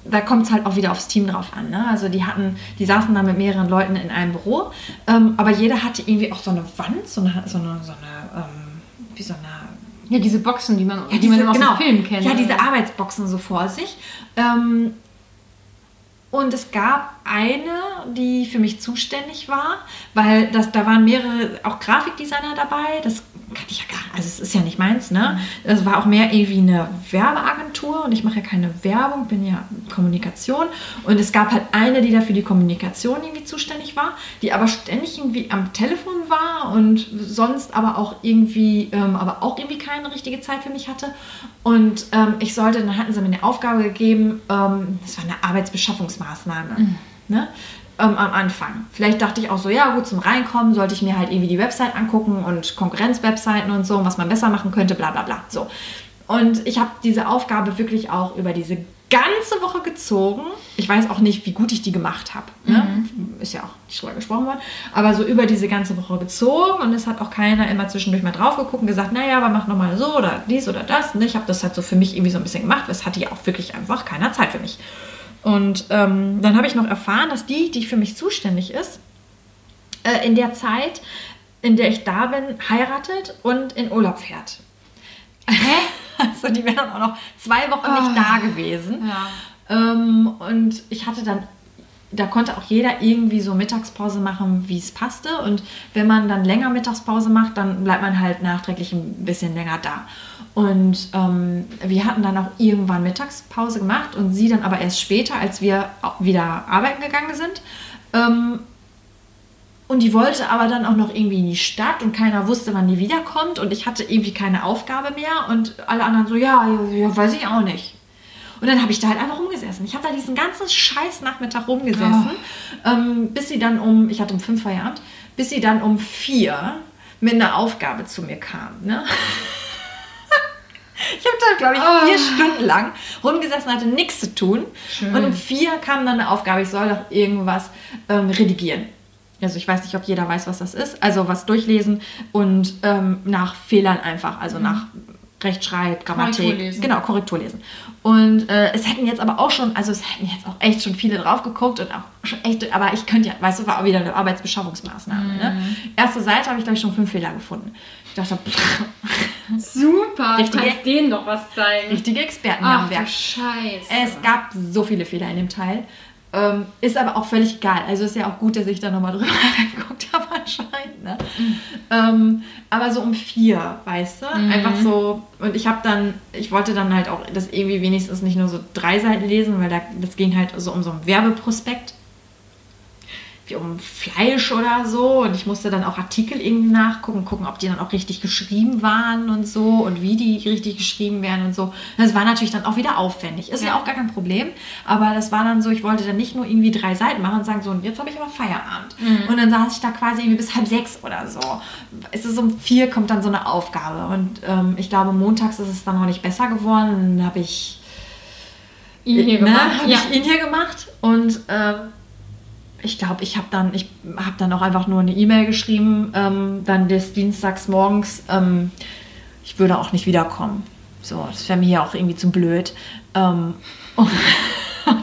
da kommt es halt auch wieder aufs Team drauf an. Ne? Also die hatten, die saßen da mit mehreren Leuten in einem Büro, ähm, aber jeder hatte irgendwie auch so eine Wand, so eine, so eine, so eine ähm, wie so eine Ja, diese Boxen, die man, ja, die man diese, aus genau, dem Film kennt. Ja, diese Arbeitsboxen so vor sich. Ähm, und es gab eine, die für mich zuständig war, weil das, da waren mehrere, auch Grafikdesigner dabei. Das kannte ich ja gar nicht. also es ist ja nicht meins, ne? Es war auch mehr irgendwie eine Werbeagentur und ich mache ja keine Werbung, bin ja Kommunikation. Und es gab halt eine, die da für die Kommunikation irgendwie zuständig war, die aber ständig irgendwie am Telefon war und sonst aber auch irgendwie, ähm, aber auch irgendwie keine richtige Zeit für mich hatte. Und ähm, ich sollte, dann hatten sie mir eine Aufgabe gegeben, ähm, das war eine Arbeitsbeschaffungsmaßnahme. Mhm. Ne? ähm, am Anfang. Vielleicht dachte ich auch so, ja gut, zum Reinkommen sollte ich mir halt irgendwie die Website angucken und Konkurrenzwebseiten und so, was man besser machen könnte, bla bla bla. So. Und ich habe diese Aufgabe wirklich auch über diese ganze Woche gezogen. Ich weiß auch nicht, wie gut ich die gemacht habe. Ne? Mhm. Ist ja auch nicht drüber gesprochen worden. Aber so über diese ganze Woche gezogen und es hat auch keiner immer zwischendurch mal drauf geguckt und gesagt, naja, aber mach nochmal so oder dies oder das. Und ich habe das halt so für mich irgendwie so ein bisschen gemacht. Es hatte ja auch wirklich einfach keiner Zeit für mich. Und ähm, dann habe ich noch erfahren, dass die, die für mich zuständig ist, äh, in der Zeit, in der ich da bin, heiratet und in Urlaub fährt. Hä? Also die wäre dann auch noch zwei Wochen oh. nicht da gewesen. Ja. Ähm, und ich hatte dann da konnte auch jeder irgendwie so Mittagspause machen, wie es passte. Und wenn man dann länger Mittagspause macht, dann bleibt man halt nachträglich ein bisschen länger da. Und ähm, wir hatten dann auch irgendwann Mittagspause gemacht und sie dann aber erst später, als wir wieder arbeiten gegangen sind. Ähm, und die wollte aber dann auch noch irgendwie in die Stadt und keiner wusste, wann die wiederkommt. Und ich hatte irgendwie keine Aufgabe mehr. Und alle anderen so, ja, ja weiß ich auch nicht. Und dann habe ich da halt einfach rumgesessen. Ich habe da diesen ganzen scheiß Nachmittag rumgesessen, oh. ähm, bis sie dann um, ich hatte um fünf Feierabend, bis sie dann um vier mit einer Aufgabe zu mir kam. Ne? (laughs) Ich habe da, glaube ich, oh. vier Stunden lang rumgesessen, hatte nichts zu tun. Schön. Und um vier kam dann eine Aufgabe, ich soll doch irgendwas ähm, redigieren. Also ich weiß nicht, ob jeder weiß, was das ist. Also was durchlesen und ähm, nach Fehlern einfach, also mhm. nach Rechtschreib, Grammatik, Korrektur genau, Korrektur lesen. Und äh, es hätten jetzt aber auch schon, also es hätten jetzt auch echt schon viele drauf geguckt und auch schon echt, aber ich könnte ja, weißt du, war auch wieder eine Arbeitsbeschaffungsmaßnahme. Ne? Mhm. Ne? Erste Seite habe ich, glaube ich, schon fünf Fehler gefunden. Ich dachte, pff, super, richtige, kannst denen doch was zeigen. Richtige Experten Ach, am Werk. Scheiße. Es gab so viele Fehler in dem Teil. Ähm, ist aber auch völlig egal. Also ist ja auch gut, dass ich da nochmal (laughs) drüber geguckt habe anscheinend. Ne? Mhm. Ähm, aber so um vier, weißt du? Mhm. Einfach so. Und ich habe dann, ich wollte dann halt auch das irgendwie wenigstens nicht nur so drei Seiten lesen, weil da, das ging halt so um so ein Werbeprospekt um Fleisch oder so. Und ich musste dann auch Artikel irgendwie nachgucken, gucken, ob die dann auch richtig geschrieben waren und so und wie die richtig geschrieben werden und so. Das war natürlich dann auch wieder aufwendig. Ist ja, ja auch gar kein Problem. Aber das war dann so, ich wollte dann nicht nur irgendwie drei Seiten machen und sagen, so, und jetzt habe ich aber Feierabend. Mhm. Und dann saß ich da quasi irgendwie bis halb sechs oder so. Es ist um vier kommt dann so eine Aufgabe. Und ähm, ich glaube, montags ist es dann noch nicht besser geworden. Dann habe ich ihn hier ne, gemacht. Ja. ich ihn hier gemacht und ähm, ich glaube, ich habe dann, ich habe dann auch einfach nur eine E-Mail geschrieben, ähm, dann des Dienstags morgens, ähm, ich würde auch nicht wiederkommen. So, das wäre mir ja auch irgendwie zu blöd. Ähm, (laughs) und,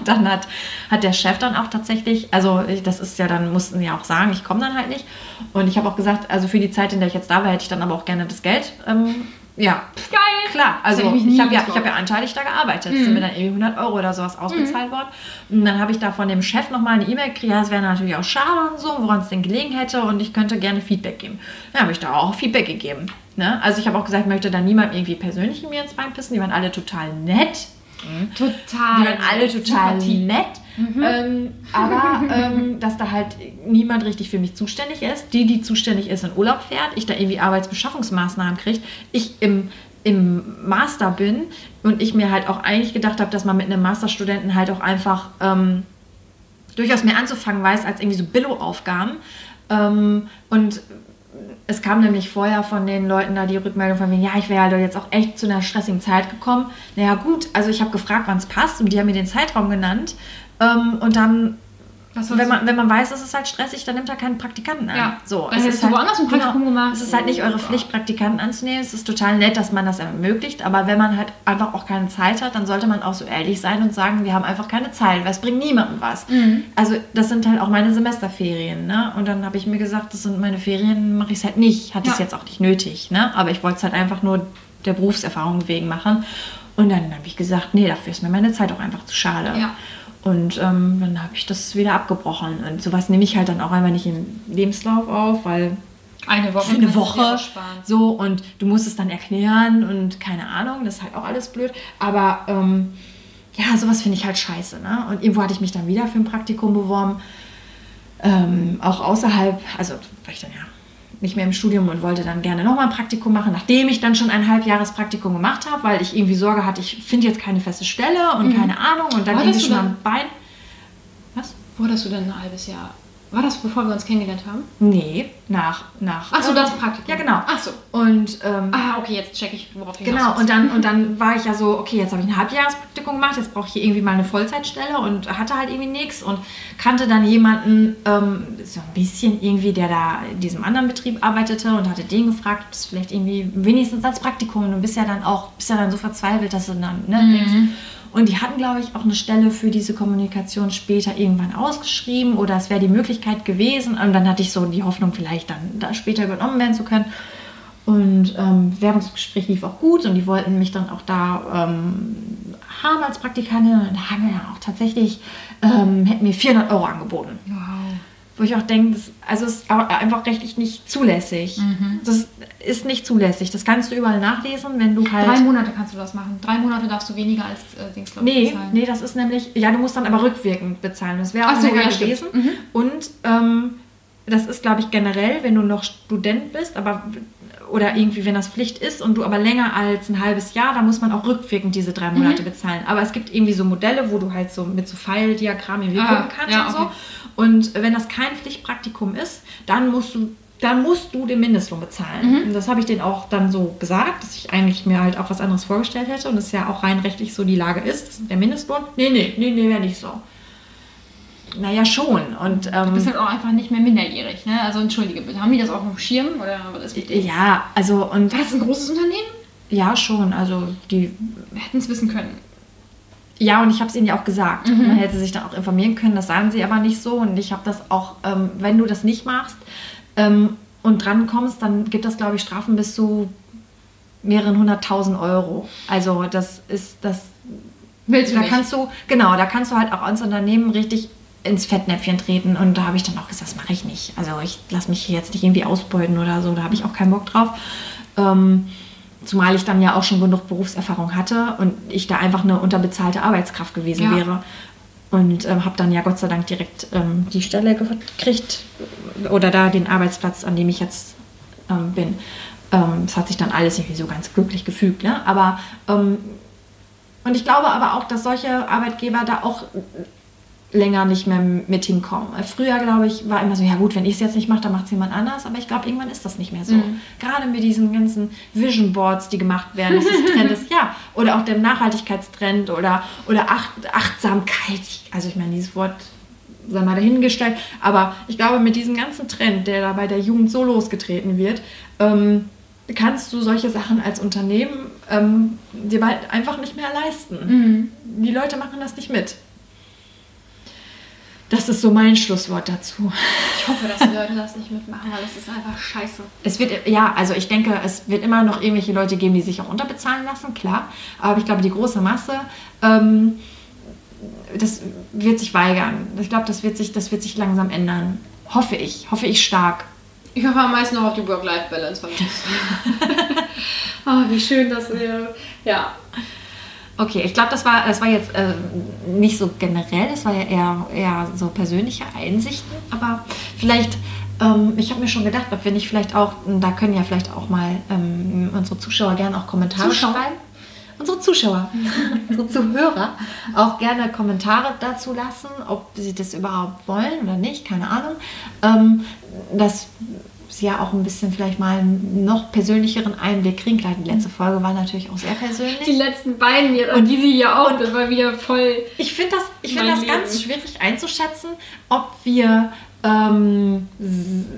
dann hat, hat der Chef dann auch tatsächlich, also das ist ja dann, mussten ja auch sagen, ich komme dann halt nicht. Und ich habe auch gesagt, also für die Zeit, in der ich jetzt da war, hätte ich dann aber auch gerne das Geld ähm, ja. Geil. Klar, also ich, ich habe ja, hab ja anteilig da gearbeitet. Mhm. sind mir dann irgendwie 100 Euro oder sowas ausbezahlt mhm. worden. Und dann habe ich da von dem Chef nochmal eine E-Mail gekriegt, ja, es wäre natürlich auch schade und so, woran es denn gelegen hätte und ich könnte gerne Feedback geben. Dann habe ich da auch Feedback gegeben. Ne? Also ich habe auch gesagt, ich möchte da niemand irgendwie persönlich in mir ins Bein pissen. Die waren alle total nett. Total. Die waren alle total nett. Mhm. Ähm, aber ähm, dass da halt niemand richtig für mich zuständig ist. Die, die zuständig ist, in Urlaub fährt, ich da irgendwie Arbeitsbeschaffungsmaßnahmen kriege, ich im, im Master bin und ich mir halt auch eigentlich gedacht habe, dass man mit einem Masterstudenten halt auch einfach ähm, durchaus mehr anzufangen weiß als irgendwie so Billo-Aufgaben. Ähm, und es kam nämlich vorher von den Leuten da die Rückmeldung von mir, ja, ich wäre halt jetzt auch echt zu einer stressigen Zeit gekommen. Naja, gut, also ich habe gefragt, wann es passt und die haben mir den Zeitraum genannt. Ähm, und dann wenn man, wenn man weiß, es ist halt stressig, dann nimmt er keinen Praktikanten an. Ja. So, es ist halt, woanders ein Praktikum genau, gemacht. Es ist halt nicht eure Pflicht, Praktikanten anzunehmen. Es ist total nett, dass man das ermöglicht. Aber wenn man halt einfach auch keine Zeit hat, dann sollte man auch so ehrlich sein und sagen, wir haben einfach keine Zeit, weil es bringt niemandem was. Mhm. Also das sind halt auch meine Semesterferien. Ne? Und dann habe ich mir gesagt, das sind meine Ferien, mache ich es halt nicht. Hatte ja. es jetzt auch nicht nötig. Ne? Aber ich wollte es halt einfach nur der Berufserfahrung wegen machen. Und dann habe ich gesagt, nee, dafür ist mir meine Zeit auch einfach zu schade. Ja. Und ähm, dann habe ich das wieder abgebrochen. Und sowas nehme ich halt dann auch einfach nicht im Lebenslauf auf, weil Eine Woche. für eine Woche. So, und du musst es dann erklären und keine Ahnung, das ist halt auch alles blöd. Aber ähm, ja, sowas finde ich halt scheiße. Ne? Und irgendwo hatte ich mich dann wieder für ein Praktikum beworben. Ähm, auch außerhalb, also war ich dann ja nicht mehr im Studium und wollte dann gerne nochmal ein Praktikum machen, nachdem ich dann schon ein Halbjahrespraktikum gemacht habe, weil ich irgendwie Sorge hatte, ich finde jetzt keine feste Stelle und keine Ahnung und dann irgendwie du schon am Bein. Was? Wo hattest du denn ein halbes Jahr? War das, bevor wir uns kennengelernt haben? Nee, nach. nach Ach so, ähm, das Praktikum. Ja, genau. Ach so. Und ähm, Ah, okay, jetzt check ich, worauf hinaus Genau, und dann, (laughs) und dann war ich ja so, okay, jetzt habe ich ein Halbjahrespraktikum gemacht, jetzt brauche ich hier irgendwie mal eine Vollzeitstelle und hatte halt irgendwie nichts und kannte dann jemanden, ähm, so ein bisschen irgendwie, der da in diesem anderen Betrieb arbeitete und hatte den gefragt, ob das vielleicht irgendwie wenigstens als Praktikum und du bist ja dann auch, bist ja dann so verzweifelt, dass du dann, ne, denkst, und die hatten, glaube ich, auch eine Stelle für diese Kommunikation später irgendwann ausgeschrieben oder es wäre die Möglichkeit gewesen. Und dann hatte ich so die Hoffnung, vielleicht dann da später übernommen werden zu können. Und ähm, Werbungsgespräch lief auch gut und die wollten mich dann auch da ähm, haben als Praktikantin. Und haben wir dann auch tatsächlich, ähm, hätten mir 400 Euro angeboten. Wow. Wo ich auch denke, das, also es ist einfach rechtlich nicht zulässig. Mhm. Das ist nicht zulässig. Das kannst du überall nachlesen, wenn du halt... Drei Monate kannst du das machen. Drei Monate darfst du weniger als äh, Dings, glaub ich, Nee, bezahlen. nee, das ist nämlich, ja, du musst dann aber rückwirkend bezahlen. Das wäre auch so, ja, gewesen. Mhm. Und ähm, das ist, glaube ich, generell, wenn du noch Student bist, aber oder irgendwie, wenn das Pflicht ist und du aber länger als ein halbes Jahr, dann muss man auch rückwirkend diese drei Mhm. Monate bezahlen. Aber es gibt irgendwie so Modelle, wo du halt so mit so Pfeildiagrammen irgendwie Ah, gucken kannst ja, und so. okay. Und wenn das kein Pflichtpraktikum ist, dann musst du dann musst du den Mindestlohn bezahlen. Und das habe ich denen auch dann so gesagt, dass ich eigentlich mir halt auch was anderes vorgestellt hätte und es ja auch rein rechtlich so die Lage ist der Mindestlohn. Nee, nee, nee, nee, wäre nicht so. Naja, schon. Und Du ähm, bist halt auch einfach nicht mehr minderjährig, ne? Also entschuldige bitte. Haben die das auch auf dem Schirm? Oder was ist ja, also und War das ein großes Unternehmen? ja, schon. Also die hätten es wissen können. Ja, und ich habe es ihnen ja auch gesagt. Mhm. Man hätte sich dann auch informieren können, das sagen sie aber nicht so. Und ich habe das auch, ähm, wenn du das nicht machst ähm, und dran kommst, dann gibt das, glaube ich, Strafen bis zu mehreren hunderttausend Euro. Also das ist das. Willst du Da nicht? kannst du, genau, da kannst du halt auch als Unternehmen richtig ins Fettnäpfchen treten. Und da habe ich dann auch gesagt, das mache ich nicht. Also ich lasse mich jetzt nicht irgendwie ausbeuten oder so, da habe ich auch keinen Bock drauf. Ähm, zumal ich dann ja auch schon genug Berufserfahrung hatte und ich da einfach eine unterbezahlte Arbeitskraft gewesen Ja. wäre. Und ähm, habe dann ja Gott sei Dank direkt ähm, die Stelle gekriegt oder da den Arbeitsplatz, an dem ich jetzt ähm, bin. Ähm, Es hat sich dann alles irgendwie so ganz glücklich gefügt. Ne? Aber ähm, und ich glaube aber auch, dass solche Arbeitgeber da auch länger nicht mehr mit hinkommen. Früher, glaube ich, war immer so, ja gut, wenn ich es jetzt nicht mache, dann macht es jemand anders. Aber ich glaube, irgendwann ist das nicht mehr so. Mhm. Gerade mit diesen ganzen Vision Boards, die gemacht werden, dass es Trend ist, (laughs) ja. Oder auch der Nachhaltigkeitstrend oder, oder Acht, Achtsamkeit. Also ich meine, dieses Wort sei mal dahingestellt. Aber ich glaube, mit diesem ganzen Trend, der da bei der Jugend so losgetreten wird, ähm, kannst du solche Sachen als Unternehmen ähm, dir bald einfach nicht mehr leisten. Mhm. Die Leute machen das nicht mit. Das ist so mein Schlusswort dazu. Ich hoffe, dass die Leute das nicht mitmachen, weil das ist einfach scheiße. Es wird, ja, also ich denke, es wird immer noch irgendwelche Leute geben, die sich auch unterbezahlen lassen, klar. Aber ich glaube, die große Masse, ähm, das wird sich weigern. Ich glaube, das wird sich, das wird sich langsam ändern. Hoffe ich, hoffe ich stark. Ich hoffe am meisten noch auf die Work-Life-Balance von uns. (laughs) oh, (laughs) wie schön, dass wir. Ja. Okay, ich glaube, das war, das war jetzt äh, nicht so generell, das war ja eher, eher so persönliche Einsichten, aber vielleicht, ähm, ich habe mir schon gedacht, ob wir nicht vielleicht auch, da können ja vielleicht auch mal ähm, unsere Zuschauer gerne auch Kommentare Zuschauer? schreiben. Unsere Zuschauer, (laughs) unsere Zuhörer auch gerne Kommentare dazu lassen, ob sie das überhaupt wollen oder nicht, keine Ahnung. Ähm, dass sie ja auch ein bisschen vielleicht mal einen noch persönlicheren Einblick kriegen. Klar, die letzte Folge war natürlich auch sehr persönlich. Die letzten beiden hier, und die sie hier auch, das war wieder voll. Ich finde das, ich find das ganz schwierig einzuschätzen, ob wir, ähm,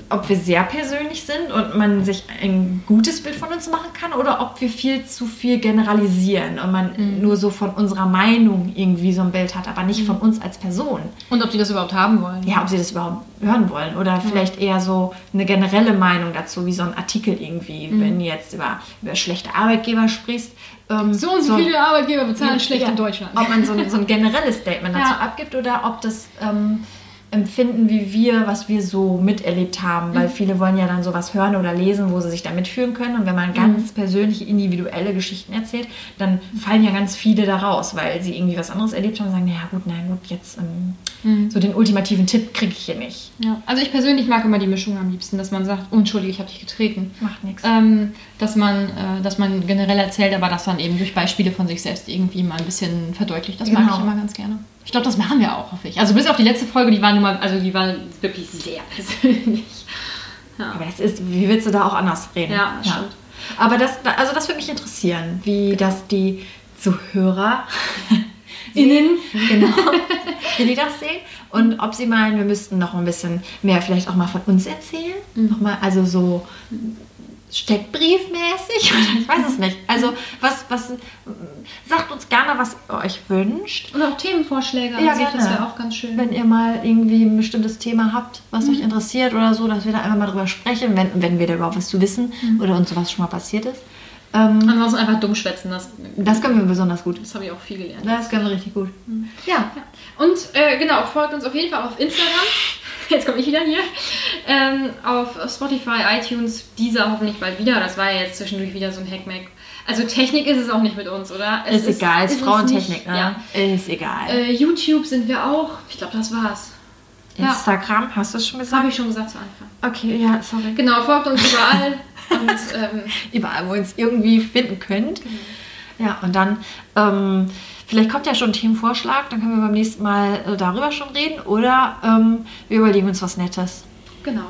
ob wir sehr persönlich sind und man sich ein gutes Bild von uns machen kann oder ob wir viel zu viel generalisieren und man Mhm. nur so von unserer Meinung irgendwie so ein Bild hat, aber nicht von uns als Person. Und ob die das überhaupt haben wollen. Ja, ob sie das überhaupt hören wollen oder vielleicht eher so eine generelle Meinung dazu, wie so ein Artikel irgendwie, Mhm. wenn du jetzt über, über schlechte Arbeitgeber sprichst. ähm, So und so viele Arbeitgeber bezahlen schlecht ja, in Deutschland. Ob man so ein, so ein generelles Statement (laughs) dazu Ja. abgibt oder ob das ähm, empfinden wie wir, was wir so miterlebt haben. Weil Mhm. viele wollen ja dann sowas hören oder lesen, wo sie sich da mitfühlen können. Und wenn man ganz persönliche, individuelle Geschichten erzählt, dann fallen ja ganz viele da raus, weil sie irgendwie was anderes erlebt haben und sagen, naja gut, nein, gut, jetzt ähm, so den ultimativen Tipp kriege ich hier nicht. Ja. Also ich persönlich mag immer die Mischung am liebsten, dass man sagt, Entschuldige, ich habe dich getreten. Macht nichts. Ähm, dass, man, äh, dass man generell erzählt, aber dass man eben durch Beispiele von sich selbst irgendwie mal ein bisschen verdeutlicht. Das mag Genau. ich immer ganz gerne. Ich glaube, das machen wir auch, hoffe ich. Also bis auf die letzte Folge, die war nun mal, also die war wirklich sehr (laughs) persönlich. Ja. Aber das ist, wie willst du da auch anders reden? Ja, das stimmt. Aber das, also das würde mich interessieren, wie das die Zuhörer (laughs) Innen. genau, wie die das sehen und ob sie meinen, wir müssten noch ein bisschen mehr vielleicht auch mal von uns erzählen. Noch mal, also so Steckbriefmäßig (laughs) oder ich weiß es nicht. Also was, was sagt uns gerne, was ihr euch wünscht. Und auch Themenvorschläge Ja, sich, das wäre auch ganz schön. Wenn ihr mal irgendwie ein bestimmtes Thema habt, was euch interessiert oder so, dass wir da einfach mal drüber sprechen, wenn, wenn wir da überhaupt was zu wissen oder uns sowas schon mal passiert ist. Ähm, Ansonsten einfach dumm schwätzen, das, das können wir besonders gut. das habe ich auch viel gelernt. Das können wir richtig gut. Ja. Und äh, genau, folgt uns auf jeden Fall auf Instagram. (laughs) Jetzt komme ich wieder hier. Ähm, auf Spotify, iTunes, dieser hoffentlich bald wieder. Das war ja jetzt zwischendurch wieder so ein Hackmack. Also Technik ist es auch nicht mit uns, oder? Es Ist, egal, ist uns Frauentechnik, ne? Ja. Ist egal. Äh, YouTube sind wir auch. Ich glaube, das war's. ja. Instagram, hast du es schon gesagt? habe ich schon gesagt zu Anfang. Okay, ja, sorry. Genau, folgt uns überall. (laughs) Und ähm, Überall, wo ihr uns irgendwie finden könnt. Ja, und dann, ähm, vielleicht kommt ja schon ein Themenvorschlag, dann können wir beim nächsten Mal äh, darüber schon reden oder ähm, wir überlegen uns was Nettes. genau.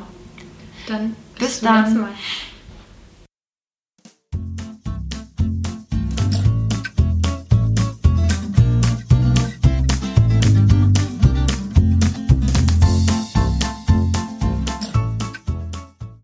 Dann Bis zum nächsten dann. Mal.